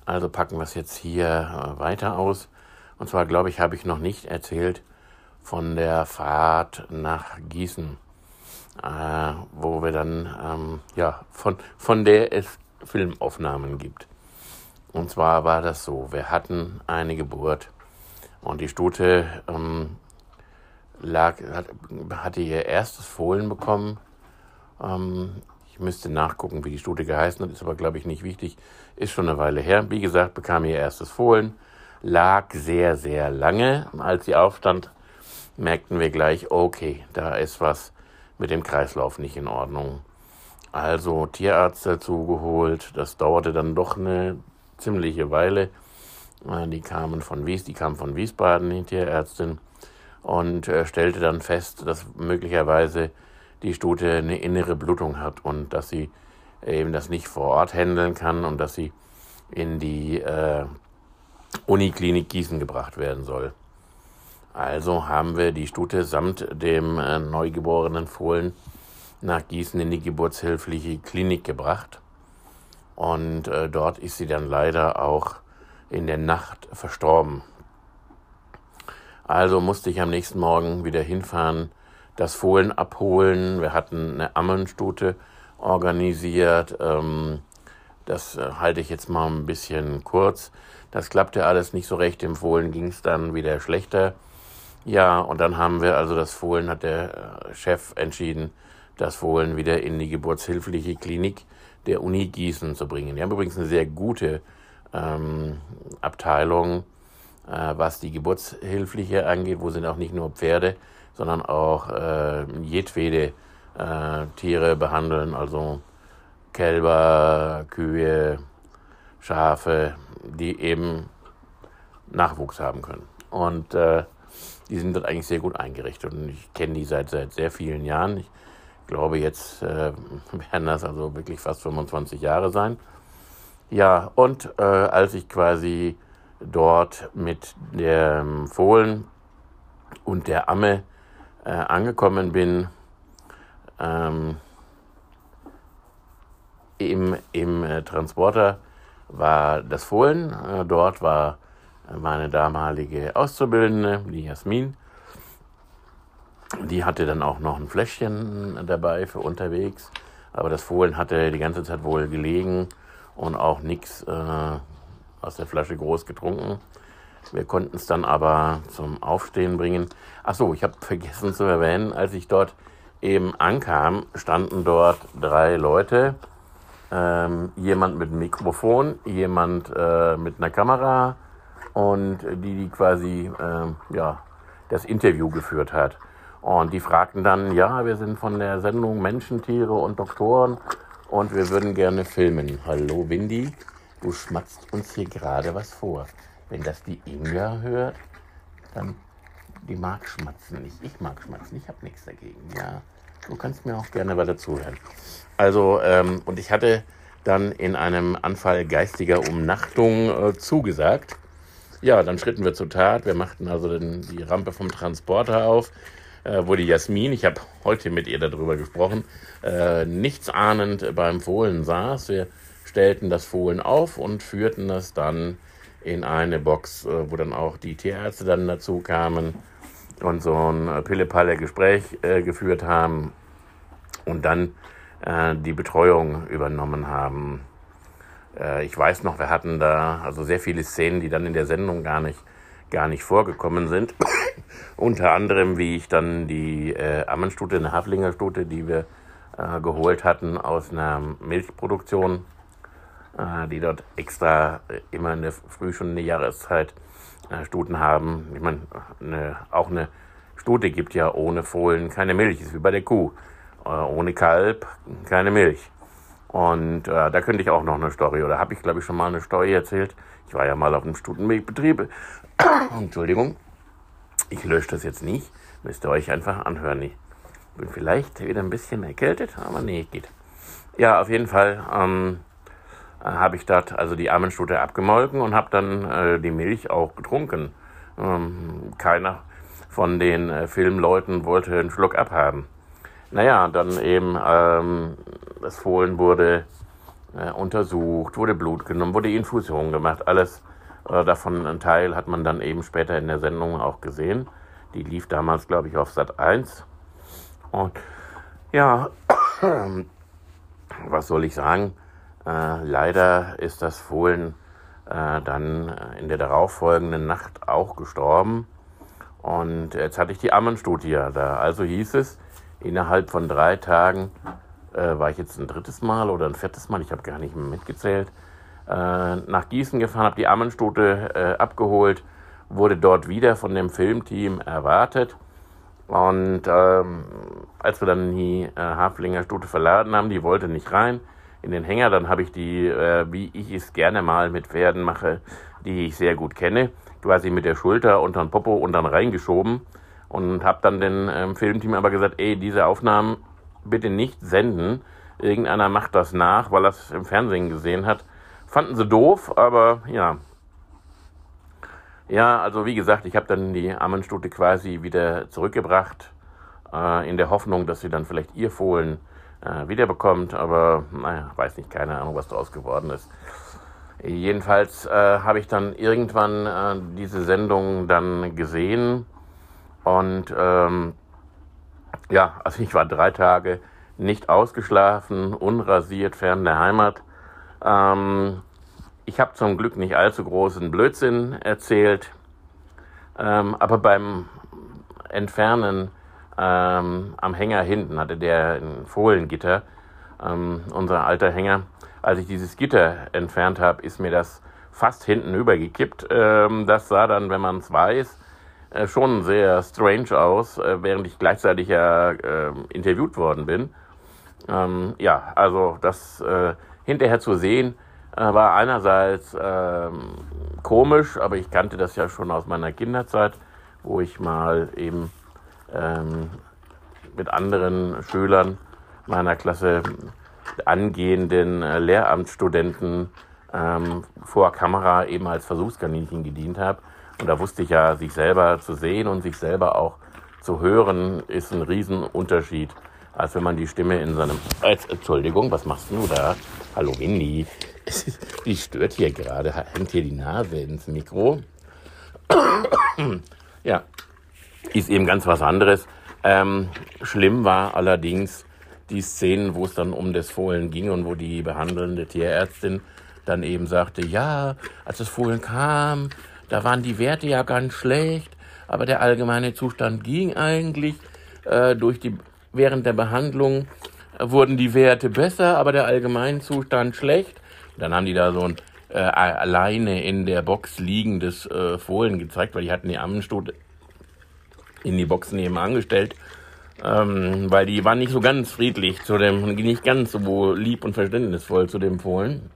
Also packen wir es jetzt hier äh, weiter aus. Und zwar glaube ich, habe ich noch nicht erzählt von der Fahrt nach Gießen, äh, wo wir dann ähm, ja von von der es Filmaufnahmen gibt. Und zwar war das so, wir hatten eine Geburt und die Stute ähm, lag, hat, hatte ihr erstes Fohlen bekommen. Ähm, ich müsste nachgucken, wie die Stute geheißen hat, ist aber, glaube ich, nicht wichtig. Ist schon eine Weile her. Wie gesagt, bekam ihr erstes Fohlen, lag sehr, sehr lange. Als sie aufstand, merkten wir gleich, okay, da ist was mit dem Kreislauf nicht in Ordnung. Also Tierarzt dazu geholt. Das dauerte dann doch eine ziemliche Weile. Äh, die kamen von Wies, die kam von Wiesbaden, die Tierärztin, und äh, stellte dann fest, dass möglicherweise die Stute eine innere Blutung hat und dass sie eben das nicht vor Ort handeln kann und dass sie in die äh, Uniklinik Gießen gebracht werden soll. Also haben wir die Stute samt dem äh, neugeborenen Fohlen nach Gießen in die geburtshilfliche Klinik gebracht. Und äh, dort ist sie dann leider auch in der Nacht verstorben. Also musste ich am nächsten Morgen wieder hinfahren, das Fohlen abholen. Wir hatten eine Ammenstute organisiert. Ähm, das äh, halte ich jetzt mal ein bisschen kurz. Das klappte alles nicht so recht. Dem Fohlen ging es dann wieder schlechter. Ja, und dann haben wir also das Fohlen, hat der äh, Chef entschieden, das Fohlen wieder in die geburtshilfliche Klinik der Uni Gießen zu bringen. Die haben übrigens eine sehr gute ähm, Abteilung, äh, was die Geburtshilfliche angeht, wo sind auch nicht nur Pferde, sondern auch äh, jedwede äh, Tiere behandeln, also Kälber, Kühe, Schafe, die eben Nachwuchs haben können. Und äh, die sind dort eigentlich sehr gut eingerichtet und ich kenne die seit, seit sehr vielen Jahren. Ich glaube, jetzt äh, werden das also wirklich fast 25 Jahre sein. Ja, und äh, als ich quasi dort mit dem Fohlen und der Amme äh, angekommen bin, ähm, im, im äh, Transporter war das Fohlen. Äh, dort war meine damalige Auszubildende, die Jasmin. Die hatte dann auch noch ein Fläschchen dabei für unterwegs. Aber das Fohlen hatte die ganze Zeit wohl gelegen und auch nichts äh, aus der Flasche groß getrunken. Wir konnten es dann aber zum Aufstehen bringen. Ach so, ich habe vergessen zu erwähnen, als ich dort eben ankam, standen dort drei Leute. Ähm, jemand mit einem Mikrofon, jemand äh, mit einer Kamera und die, die quasi äh, ja, das Interview geführt hat. Und die fragten dann, ja, wir sind von der Sendung Menschen, Tiere und Doktoren und wir würden gerne filmen. Hallo Windy, du schmatzt uns hier gerade was vor. Wenn das die Inga hört, dann die mag schmatzen nicht. Ich mag schmatzen, ich habe nichts dagegen. Ja, du kannst mir auch gerne weiter zuhören. Also, ähm, und ich hatte dann in einem Anfall geistiger Umnachtung äh, zugesagt. Ja, dann schritten wir zur Tat. Wir machten also den, die Rampe vom Transporter auf äh, wo die Jasmin, ich habe heute mit ihr darüber gesprochen, äh, nichts ahnend beim Fohlen saß. Wir stellten das Fohlen auf und führten das dann in eine Box, äh, wo dann auch die Tierärzte dann dazu kamen und so ein Pille-Palle-Gespräch äh, geführt haben und dann äh, die Betreuung übernommen haben. Äh, ich weiß noch, wir hatten da also sehr viele Szenen, die dann in der Sendung gar nicht gar nicht vorgekommen sind. Unter anderem, wie ich dann die äh, Ammenstute, eine Haflingerstute, die wir äh, geholt hatten aus einer Milchproduktion, äh, die dort extra äh, immer in der Früh schon eine Jahreszeit äh, Stuten haben. Ich meine, eine, auch eine Stute gibt ja ohne Fohlen keine Milch, ist wie bei der Kuh. Äh, ohne Kalb keine Milch. Und äh, da könnte ich auch noch eine Story, oder habe ich, glaube ich, schon mal eine Story erzählt. Ich war ja mal auf einem Stutenmilchbetrieb Entschuldigung, ich lösche das jetzt nicht. Müsst ihr euch einfach anhören. Ich bin vielleicht wieder ein bisschen erkältet, aber nee, geht. Ja, auf jeden Fall ähm, habe ich dort also die Armenstute abgemolken und habe dann äh, die Milch auch getrunken. Ähm, keiner von den äh, Filmleuten wollte einen Schluck abhaben. Naja, dann eben ähm, das Fohlen wurde äh, untersucht, wurde Blut genommen, wurde Infusion gemacht, alles äh, davon ein Teil hat man dann eben später in der Sendung auch gesehen. Die lief damals, glaube ich, auf Sat 1. Und ja, was soll ich sagen? Äh, leider ist das Fohlen äh, dann in der darauffolgenden Nacht auch gestorben. Und jetzt hatte ich die Ammenstudie da. Also hieß es, innerhalb von drei Tagen äh, war ich jetzt ein drittes Mal oder ein viertes Mal, ich habe gar nicht mehr mitgezählt, äh, nach Gießen gefahren, habe die Ammenstute äh, abgeholt, wurde dort wieder von dem Filmteam erwartet. Und ähm, als wir dann die äh, Haflinger Stute verladen haben, die wollte nicht rein in den Hänger, dann habe ich die, äh, wie ich es gerne mal mit Pferden mache, die ich sehr gut kenne, quasi mit der Schulter unter den Popo und dann reingeschoben und habe dann dem ähm, Filmteam aber gesagt, ey, diese Aufnahmen bitte nicht senden. Irgendeiner macht das nach, weil er es im Fernsehen gesehen hat. Fanden sie doof, aber ja. Ja, also wie gesagt, ich habe dann die Ammenstute quasi wieder zurückgebracht, äh, in der Hoffnung, dass sie dann vielleicht ihr Fohlen äh, wiederbekommt, aber naja, weiß nicht, keine Ahnung, was daraus geworden ist. Jedenfalls äh, habe ich dann irgendwann äh, diese Sendung dann gesehen und ähm, ja, also ich war drei Tage nicht ausgeschlafen, unrasiert, fern der Heimat ähm, ich habe zum Glück nicht allzu großen Blödsinn erzählt, ähm, aber beim Entfernen ähm, am Hänger hinten hatte der ein Fohlengitter, ähm, unser alter Hänger. Als ich dieses Gitter entfernt habe, ist mir das fast hinten übergekippt. Ähm, das sah dann, wenn man es weiß, äh, schon sehr strange aus, äh, während ich gleichzeitig ja äh, interviewt worden bin. Ähm, ja, also das äh, hinterher zu sehen, äh, war einerseits ähm, komisch, aber ich kannte das ja schon aus meiner Kinderzeit, wo ich mal eben ähm, mit anderen Schülern meiner Klasse angehenden äh, Lehramtsstudenten ähm, vor Kamera eben als Versuchskaninchen gedient habe. Und da wusste ich ja, sich selber zu sehen und sich selber auch zu hören, ist ein Riesenunterschied als wenn man die Stimme in seinem. Als, Entschuldigung, was machst du da? Hallo Winnie. Die stört hier gerade, hängt hier die Nase ins Mikro. ja, ist eben ganz was anderes. Ähm, schlimm war allerdings die Szenen, wo es dann um das Fohlen ging und wo die behandelnde Tierärztin dann eben sagte, ja, als das Fohlen kam, da waren die Werte ja ganz schlecht, aber der allgemeine Zustand ging eigentlich. Äh, durch die, während der Behandlung äh, wurden die Werte besser, aber der allgemeine Zustand schlecht. Dann haben die da so ein äh, alleine in der Box liegendes äh, Fohlen gezeigt, weil die hatten die Ammenstute in die Box nebenan gestellt, ähm, weil die waren nicht so ganz friedlich zu dem, nicht ganz so lieb und verständnisvoll zu dem Fohlen.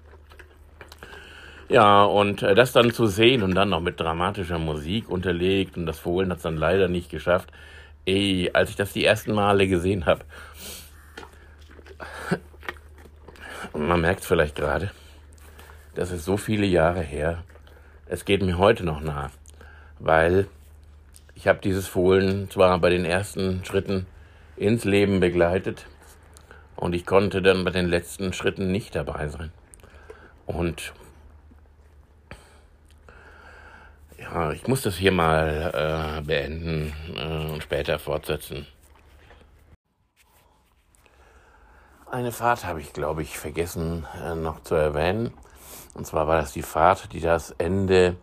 Ja, und äh, das dann zu sehen und dann noch mit dramatischer Musik unterlegt und das Fohlen hat es dann leider nicht geschafft. Ey, als ich das die ersten Male gesehen habe, man merkt vielleicht gerade, das ist so viele Jahre her. Es geht mir heute noch nah, weil ich habe dieses Fohlen zwar bei den ersten Schritten ins Leben begleitet und ich konnte dann bei den letzten Schritten nicht dabei sein. Und ja, ich muss das hier mal äh, beenden äh, und später fortsetzen. Eine Fahrt habe ich, glaube ich, vergessen äh, noch zu erwähnen. Und zwar war das die Fahrt, die das Ende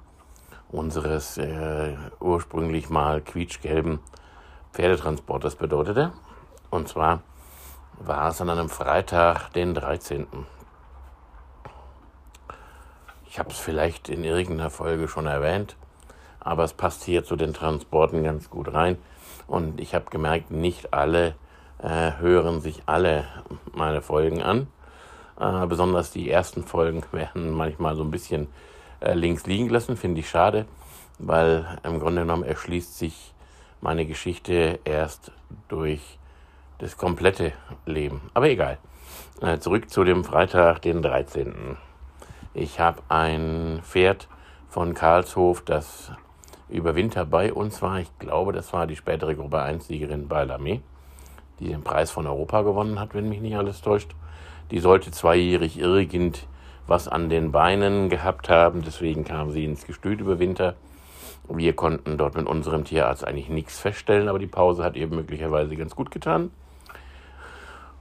unseres äh, ursprünglich mal quietschgelben Pferdetransporters bedeutete. Und zwar war es an einem Freitag, den 13. Ich habe es vielleicht in irgendeiner Folge schon erwähnt, aber es passt hier zu den Transporten ganz gut rein. Und ich habe gemerkt, nicht alle äh, hören sich alle meine Folgen an. Äh, besonders die ersten Folgen werden manchmal so ein bisschen äh, links liegen gelassen, finde ich schade, weil im Grunde genommen erschließt sich meine Geschichte erst durch das komplette Leben. Aber egal. Äh, zurück zu dem Freitag, den 13. Ich habe ein Pferd von Karlshof, das über Winter bei uns war. Ich glaube, das war die spätere Gruppe 1-Siegerin Balame, die den Preis von Europa gewonnen hat, wenn mich nicht alles täuscht. Die sollte zweijährig irgend was an den Beinen gehabt haben, deswegen kam sie ins Gestüt über Winter. Wir konnten dort mit unserem Tierarzt eigentlich nichts feststellen, aber die Pause hat ihr möglicherweise ganz gut getan.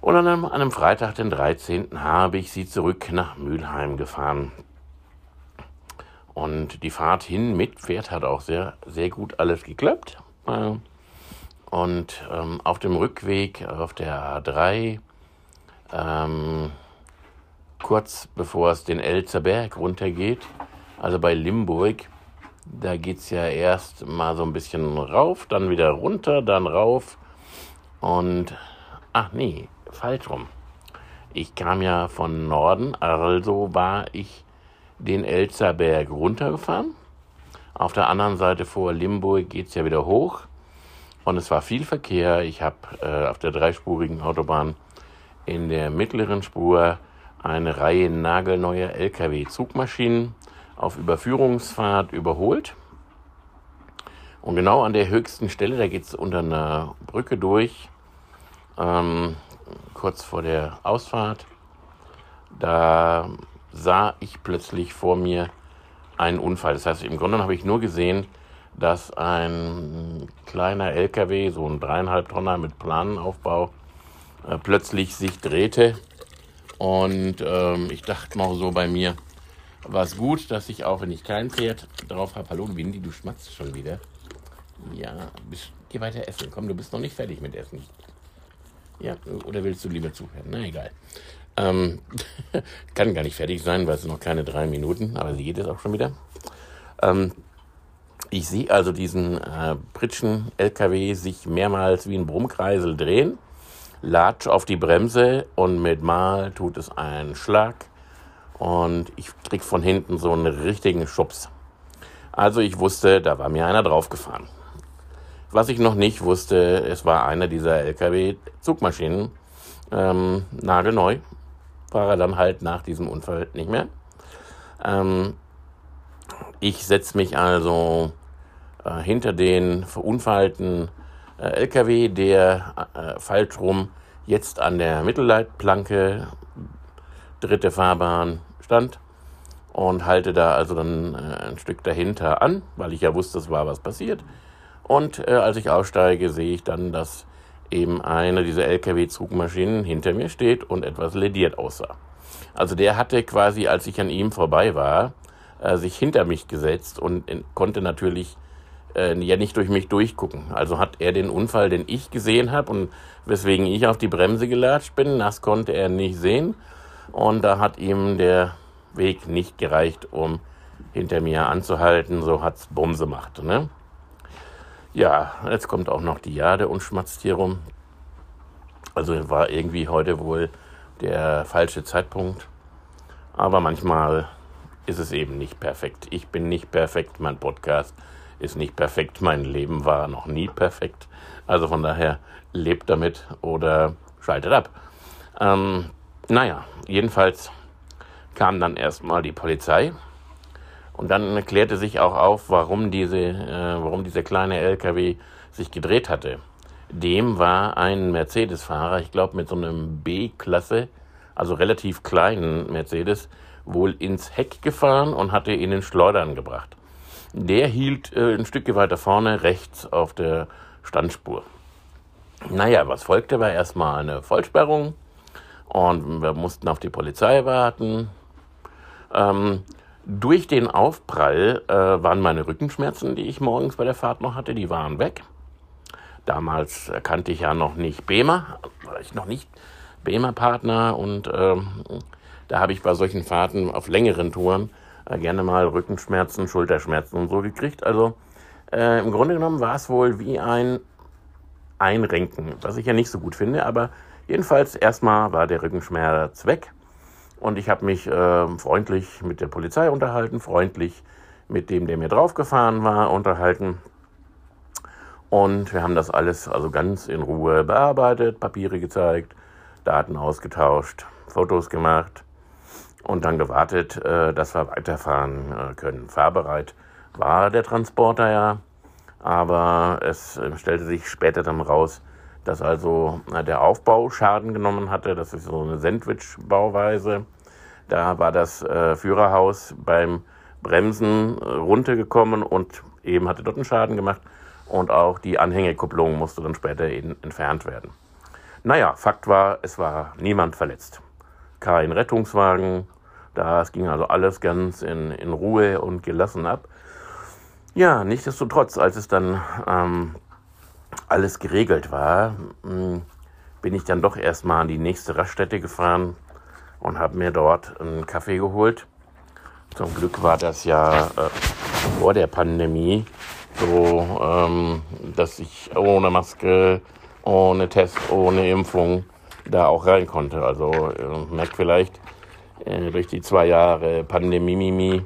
Und an einem, an einem Freitag, den 13., habe ich sie zurück nach Mülheim gefahren. Und die Fahrt hin mit Pferd hat auch sehr, sehr gut alles geklappt. Äh, und ähm, auf dem Rückweg auf der A3 ähm, kurz bevor es den Elzer Berg runtergeht, also bei Limburg, da geht es ja erst mal so ein bisschen rauf, dann wieder runter, dann rauf und, ach nee, falsch rum. Ich kam ja von Norden, also war ich den Elzer Berg runtergefahren. Auf der anderen Seite vor Limburg geht es ja wieder hoch und es war viel Verkehr. Ich habe äh, auf der dreispurigen Autobahn in der mittleren Spur eine Reihe nagelneuer Lkw-Zugmaschinen auf Überführungsfahrt überholt. Und genau an der höchsten Stelle, da geht es unter einer Brücke durch, ähm, kurz vor der Ausfahrt, da sah ich plötzlich vor mir einen Unfall. Das heißt, im Grunde habe ich nur gesehen, dass ein kleiner LKW, so ein dreieinhalb Tonner mit Planenaufbau, äh, plötzlich sich drehte. Und ähm, ich dachte mal so bei mir, war es gut, dass ich auch, wenn ich kein Pferd drauf habe, hallo Windy, du schmatzt schon wieder. Ja, bist, geh weiter essen. Komm, du bist noch nicht fertig mit Essen. Ja, oder willst du lieber zuhören? Na egal. Ähm, kann gar nicht fertig sein, weil es noch keine drei Minuten, aber sie geht es auch schon wieder. Ähm, ich sehe also diesen äh, Pritschen-LKW sich mehrmals wie ein Brummkreisel drehen latsch auf die Bremse und mit Mal tut es einen Schlag und ich krieg von hinten so einen richtigen Schubs. Also ich wusste, da war mir einer draufgefahren. Was ich noch nicht wusste, es war einer dieser LKW-Zugmaschinen, ähm, nagelneu, war er dann halt nach diesem Unfall nicht mehr. Ähm, ich setze mich also äh, hinter den verunfallten LKW, der äh, falsch rum jetzt an der Mittelleitplanke, dritte Fahrbahn stand und halte da also dann äh, ein Stück dahinter an, weil ich ja wusste, es war was passiert. Und äh, als ich aussteige, sehe ich dann, dass eben eine dieser LKW-Zugmaschinen hinter mir steht und etwas lediert aussah. Also der hatte quasi, als ich an ihm vorbei war, äh, sich hinter mich gesetzt und in, konnte natürlich äh, ja nicht durch mich durchgucken. Also hat er den Unfall, den ich gesehen habe und weswegen ich auf die Bremse gelatscht bin, das konnte er nicht sehen. Und da hat ihm der Weg nicht gereicht, um hinter mir anzuhalten. So hat's Bumse gemacht. Ne? Ja, jetzt kommt auch noch die Jade und schmatzt hier rum. Also war irgendwie heute wohl der falsche Zeitpunkt. Aber manchmal ist es eben nicht perfekt. Ich bin nicht perfekt, mein Podcast ist nicht perfekt, mein Leben war noch nie perfekt. Also von daher lebt damit oder schaltet ab. Ähm, naja, jedenfalls kam dann erstmal die Polizei und dann klärte sich auch auf, warum diese, äh, warum dieser kleine LKW sich gedreht hatte. Dem war ein Mercedes-Fahrer, ich glaube mit so einem B-Klasse, also relativ kleinen Mercedes, wohl ins Heck gefahren und hatte ihn in Schleudern gebracht. Der hielt äh, ein Stück weiter vorne rechts auf der Standspur. Naja, was folgte, war erstmal eine Vollsperrung und wir mussten auf die Polizei warten. Ähm, durch den Aufprall äh, waren meine Rückenschmerzen, die ich morgens bei der Fahrt noch hatte, die waren weg. Damals kannte ich ja noch nicht BEMA, war ich noch nicht BEMA-Partner und ähm, da habe ich bei solchen Fahrten auf längeren Touren äh, gerne mal Rückenschmerzen, Schulterschmerzen und so gekriegt. Also äh, im Grunde genommen war es wohl wie ein Einrenken, was ich ja nicht so gut finde, aber jedenfalls erstmal war der Rückenschmerz weg und ich habe mich äh, freundlich mit der Polizei unterhalten, freundlich mit dem, der mir draufgefahren war, unterhalten. Und wir haben das alles also ganz in Ruhe bearbeitet, Papiere gezeigt, Daten ausgetauscht, Fotos gemacht und dann gewartet, äh, dass wir weiterfahren äh, können. Fahrbereit war der Transporter ja, aber es äh, stellte sich später dann raus, dass also der Aufbau Schaden genommen hatte. Das ist so eine Sandwich-Bauweise. Da war das Führerhaus beim Bremsen runtergekommen und eben hatte dort einen Schaden gemacht. Und auch die Anhängekupplung musste dann später entfernt werden. Naja, Fakt war, es war niemand verletzt kein Rettungswagen. Das ging also alles ganz in, in Ruhe und gelassen ab. Ja, nichtsdestotrotz, als es dann ähm, alles geregelt war, hm, bin ich dann doch erstmal an die nächste Raststätte gefahren und habe mir dort einen Kaffee geholt. Zum Glück war das ja äh, vor der Pandemie so, ähm, dass ich ohne Maske, ohne Test, ohne Impfung da auch rein konnte. Also äh, merkt vielleicht, äh, durch die zwei Jahre Pandemie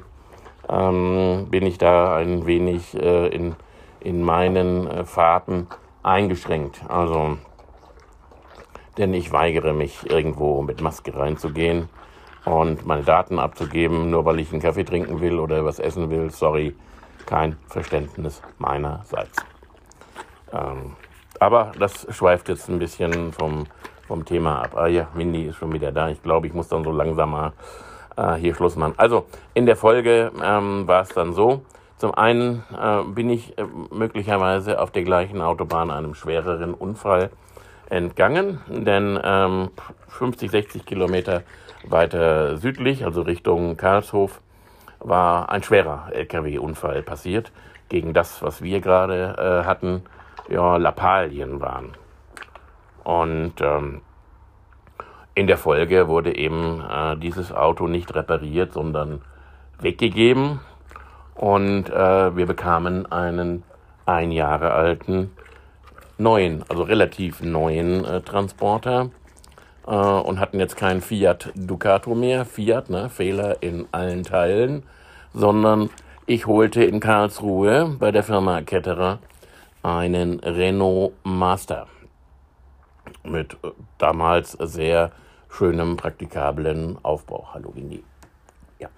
ähm, bin ich da ein wenig äh, in, in meinen äh, Fahrten eingeschränkt. Also, denn ich weigere mich irgendwo mit Maske reinzugehen und meine Daten abzugeben, nur weil ich einen Kaffee trinken will oder was essen will. Sorry, kein Verständnis meinerseits. Ähm, aber das schweift jetzt ein bisschen vom vom Thema ab. Ah ja, Mindy ist schon wieder da. Ich glaube, ich muss dann so langsam mal äh, hier Schluss machen. Also, in der Folge ähm, war es dann so. Zum einen äh, bin ich äh, möglicherweise auf der gleichen Autobahn einem schwereren Unfall entgangen, denn ähm, 50, 60 Kilometer weiter südlich, also Richtung Karlshof, war ein schwerer LKW-Unfall passiert, gegen das, was wir gerade äh, hatten, ja, Lappalien waren. Und ähm, in der Folge wurde eben äh, dieses Auto nicht repariert, sondern weggegeben. Und äh, wir bekamen einen ein Jahre alten neuen, also relativ neuen äh, Transporter äh, und hatten jetzt keinen Fiat Ducato mehr, Fiat, ne, Fehler in allen Teilen, sondern ich holte in Karlsruhe bei der Firma Ketterer einen Renault Master mit äh, damals sehr schönem, praktikablen Aufbau. Hallo Windy. Ja.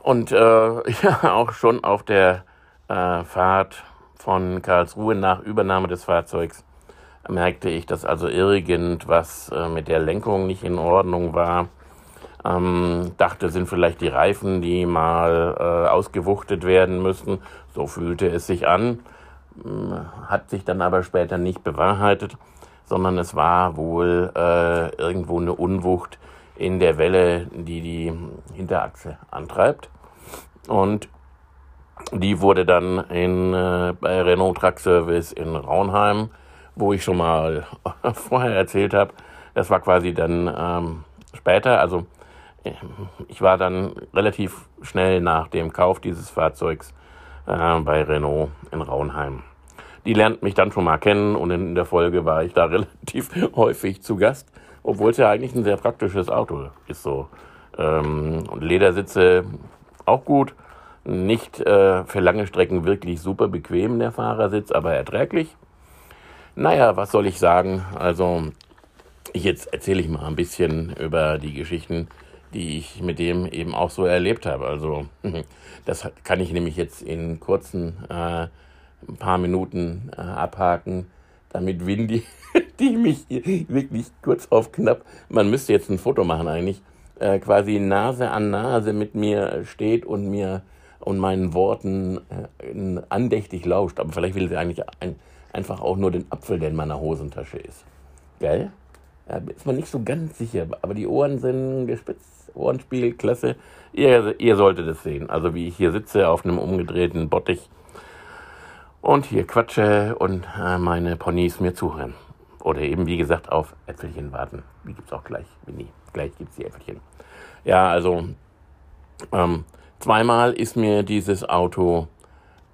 Und äh, ja, auch schon auf der äh, Fahrt von Karlsruhe nach Übernahme des Fahrzeugs merkte ich, dass also irgendwas äh, mit der Lenkung nicht in Ordnung war. Ähm, dachte, sind vielleicht die Reifen, die mal äh, ausgewuchtet werden müssen. So fühlte es sich an hat sich dann aber später nicht bewahrheitet, sondern es war wohl äh, irgendwo eine Unwucht in der Welle, die die Hinterachse antreibt. Und die wurde dann in, äh, bei Renault Truck Service in Raunheim, wo ich schon mal vorher erzählt habe, das war quasi dann ähm, später, also äh, ich war dann relativ schnell nach dem Kauf dieses Fahrzeugs äh, bei Renault in Raunheim. Die lernt mich dann schon mal kennen und in der Folge war ich da relativ häufig zu Gast, obwohl es ja eigentlich ein sehr praktisches Auto ist. So ähm, und Ledersitze auch gut, nicht äh, für lange Strecken wirklich super bequem der Fahrersitz, aber erträglich. Naja, was soll ich sagen? Also jetzt erzähle ich mal ein bisschen über die Geschichten, die ich mit dem eben auch so erlebt habe. Also das kann ich nämlich jetzt in kurzen äh, ein paar Minuten äh, abhaken, damit Windy, die mich wirklich kurz auf knapp, man müsste jetzt ein Foto machen eigentlich, äh, quasi Nase an Nase mit mir steht und mir und meinen Worten äh, andächtig lauscht. Aber vielleicht will sie eigentlich ein, einfach auch nur den Apfel, der in meiner Hosentasche ist. Gell? Ja, ist man nicht so ganz sicher, aber die Ohren sind gespitzt, Ohrenspiel, klasse. Ihr, ihr solltet es sehen. Also wie ich hier sitze auf einem umgedrehten Bottich und hier quatsche und äh, meine Ponys mir zuhören. Oder eben, wie gesagt, auf Äpfelchen warten. Die gibt es auch gleich, Winnie. Gleich gibt es die Äpfelchen. Ja, also ähm, zweimal ist mir dieses Auto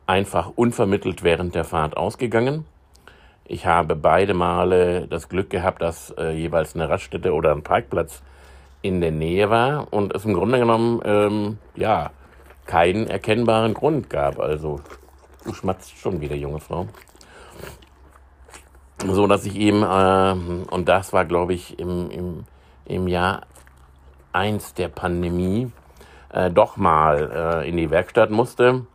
einfach unvermittelt während der Fahrt ausgegangen. Ich habe beide Male das Glück gehabt, dass äh, jeweils eine Raststätte oder ein Parkplatz in der Nähe war und es im Grunde genommen ähm, ja keinen erkennbaren Grund gab. Also du schmatzt schon wieder, junge Frau. So dass ich eben, äh, und das war glaube ich im, im, im Jahr 1 der Pandemie, äh, doch mal äh, in die Werkstatt musste.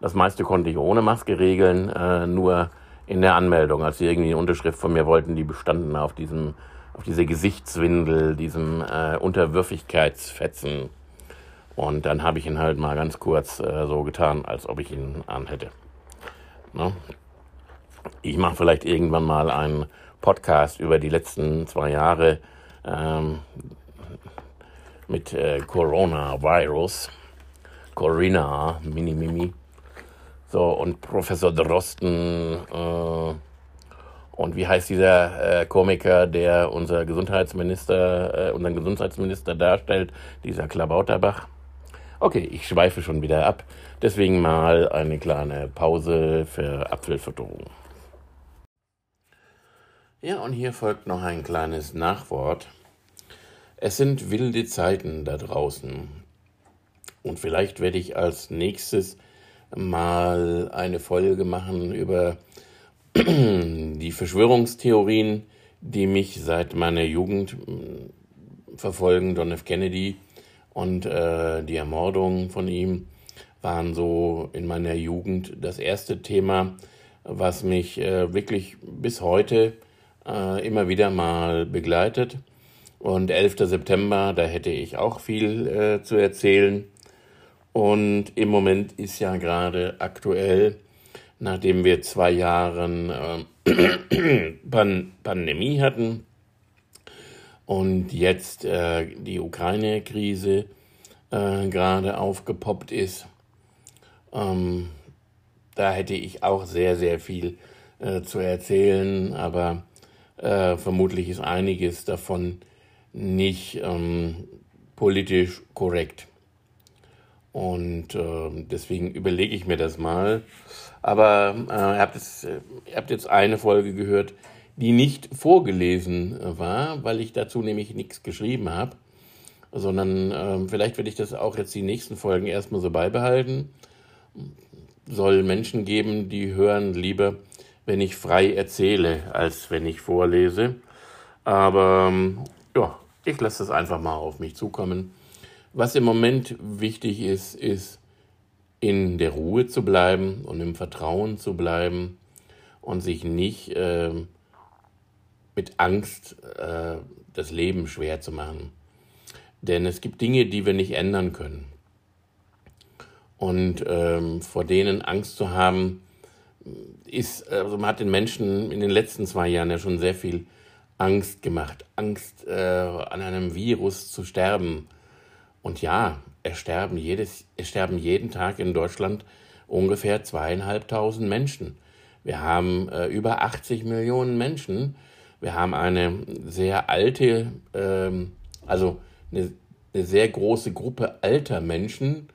Das meiste konnte ich ohne Maske regeln, äh, nur in der Anmeldung, als sie irgendwie eine Unterschrift von mir wollten, die bestanden auf diesem, auf diese Gesichtswindel, diesem äh, Unterwürfigkeitsfetzen. Und dann habe ich ihn halt mal ganz kurz äh, so getan, als ob ich ihn anhätte. Ne? Ich mache vielleicht irgendwann mal einen Podcast über die letzten zwei Jahre ähm, mit äh, Coronavirus. Corinna, Mini Mimi. So, und Professor Drosten äh, und wie heißt dieser äh, Komiker, der unser Gesundheitsminister, äh, unseren Gesundheitsminister darstellt, dieser Klabauterbach? Okay, ich schweife schon wieder ab. Deswegen mal eine kleine Pause für Apfelfütterung. Ja, und hier folgt noch ein kleines Nachwort. Es sind wilde Zeiten da draußen. Und vielleicht werde ich als nächstes mal eine Folge machen über die Verschwörungstheorien, die mich seit meiner Jugend mm, verfolgen. John F. Kennedy und äh, die Ermordung von ihm waren so in meiner Jugend das erste Thema, was mich äh, wirklich bis heute äh, immer wieder mal begleitet. Und 11. September, da hätte ich auch viel äh, zu erzählen. Und im Moment ist ja gerade aktuell, nachdem wir zwei Jahre äh, Pan Pandemie hatten und jetzt äh, die Ukraine-Krise äh, gerade aufgepoppt ist, ähm, da hätte ich auch sehr, sehr viel äh, zu erzählen, aber äh, vermutlich ist einiges davon nicht ähm, politisch korrekt. Und äh, deswegen überlege ich mir das mal. Aber äh, ihr, habt es, ihr habt jetzt eine Folge gehört, die nicht vorgelesen war, weil ich dazu nämlich nichts geschrieben habe. Sondern äh, vielleicht werde ich das auch jetzt die nächsten Folgen erstmal so beibehalten. Soll Menschen geben, die hören lieber, wenn ich frei erzähle, als wenn ich vorlese. Aber ja, ich lasse es einfach mal auf mich zukommen. Was im Moment wichtig ist, ist in der Ruhe zu bleiben und im Vertrauen zu bleiben und sich nicht äh, mit Angst äh, das Leben schwer zu machen. Denn es gibt Dinge, die wir nicht ändern können. Und ähm, vor denen Angst zu haben, ist, also man hat den Menschen in den letzten zwei Jahren ja schon sehr viel Angst gemacht. Angst, äh, an einem Virus zu sterben. Und ja, es sterben, jedes, es sterben jeden Tag in Deutschland ungefähr zweieinhalbtausend Menschen. Wir haben äh, über 80 Millionen Menschen. Wir haben eine sehr alte, ähm, also eine, eine, sehr große Gruppe alter Menschen.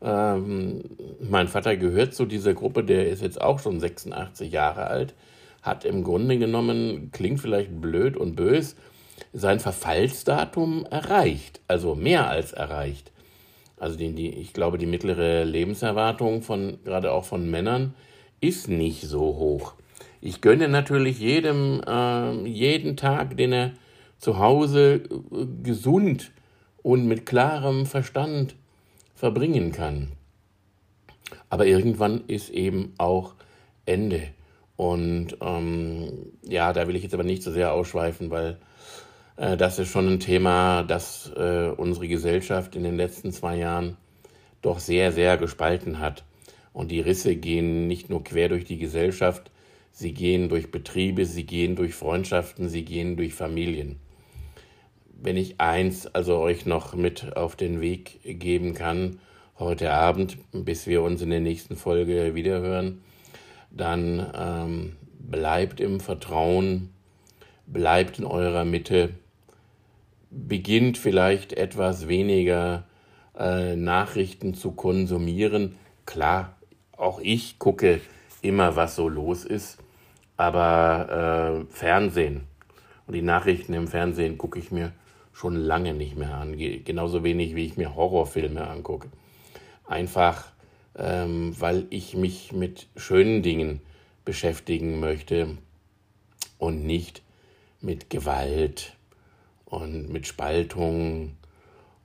Ähm, mein Vater gehört zu dieser Gruppe, der ist jetzt auch schon 86 Jahre alt, hat im Grunde genommen, klingt vielleicht blöd und bös, sein Verfallsdatum erreicht, also mehr als erreicht. Also die, die, ich glaube, die mittlere Lebenserwartung von gerade auch von Männern ist nicht so hoch. Ich gönne natürlich jedem äh, jeden Tag, den er zu Hause äh, gesund und mit klarem Verstand verbringen kann. Aber irgendwann ist eben auch Ende. Und ähm, ja, da will ich jetzt aber nicht so sehr ausschweifen, weil äh, das ist schon ein Thema, das äh, unsere Gesellschaft in den letzten zwei Jahren doch sehr, sehr gespalten hat. Und die Risse gehen nicht nur quer durch die Gesellschaft, sie gehen durch Betriebe, sie gehen durch Freundschaften, sie gehen durch Familien. Wenn ich eins also euch noch mit auf den Weg geben kann, heute Abend, bis wir uns in der nächsten Folge wiederhören, dann ähm, bleibt im Vertrauen, bleibt in eurer Mitte, beginnt vielleicht etwas weniger äh, Nachrichten zu konsumieren. Klar, auch ich gucke immer, was so los ist, aber äh, Fernsehen und die Nachrichten im Fernsehen gucke ich mir schon lange nicht mehr an, genauso wenig wie ich mir Horrorfilme angucke. Einfach, ähm, weil ich mich mit schönen Dingen beschäftigen möchte und nicht mit Gewalt und mit Spaltung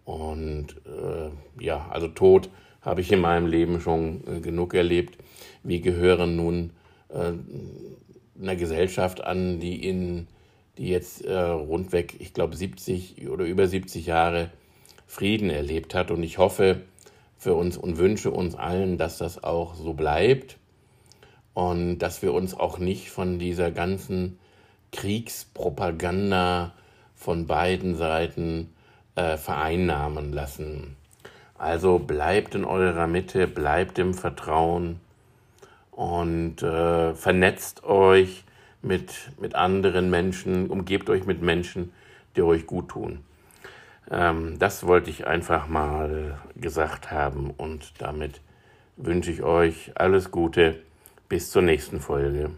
und äh, ja, also Tod habe ich in meinem Leben schon äh, genug erlebt. Wir gehören nun äh, einer Gesellschaft an, die in die jetzt äh, rundweg, ich glaube 70 oder über 70 Jahre Frieden erlebt hat und ich hoffe für uns und wünsche uns allen, dass das auch so bleibt und dass wir uns auch nicht von dieser ganzen Kriegspropaganda von beiden Seiten äh, vereinnahmen lassen. Also bleibt in eurer Mitte, bleibt im Vertrauen und äh, vernetzt euch mit, mit anderen Menschen, umgebt euch mit Menschen, die euch gut tun. Ähm, das wollte ich einfach mal gesagt haben und damit wünsche ich euch alles Gute. Bis zur nächsten Folge.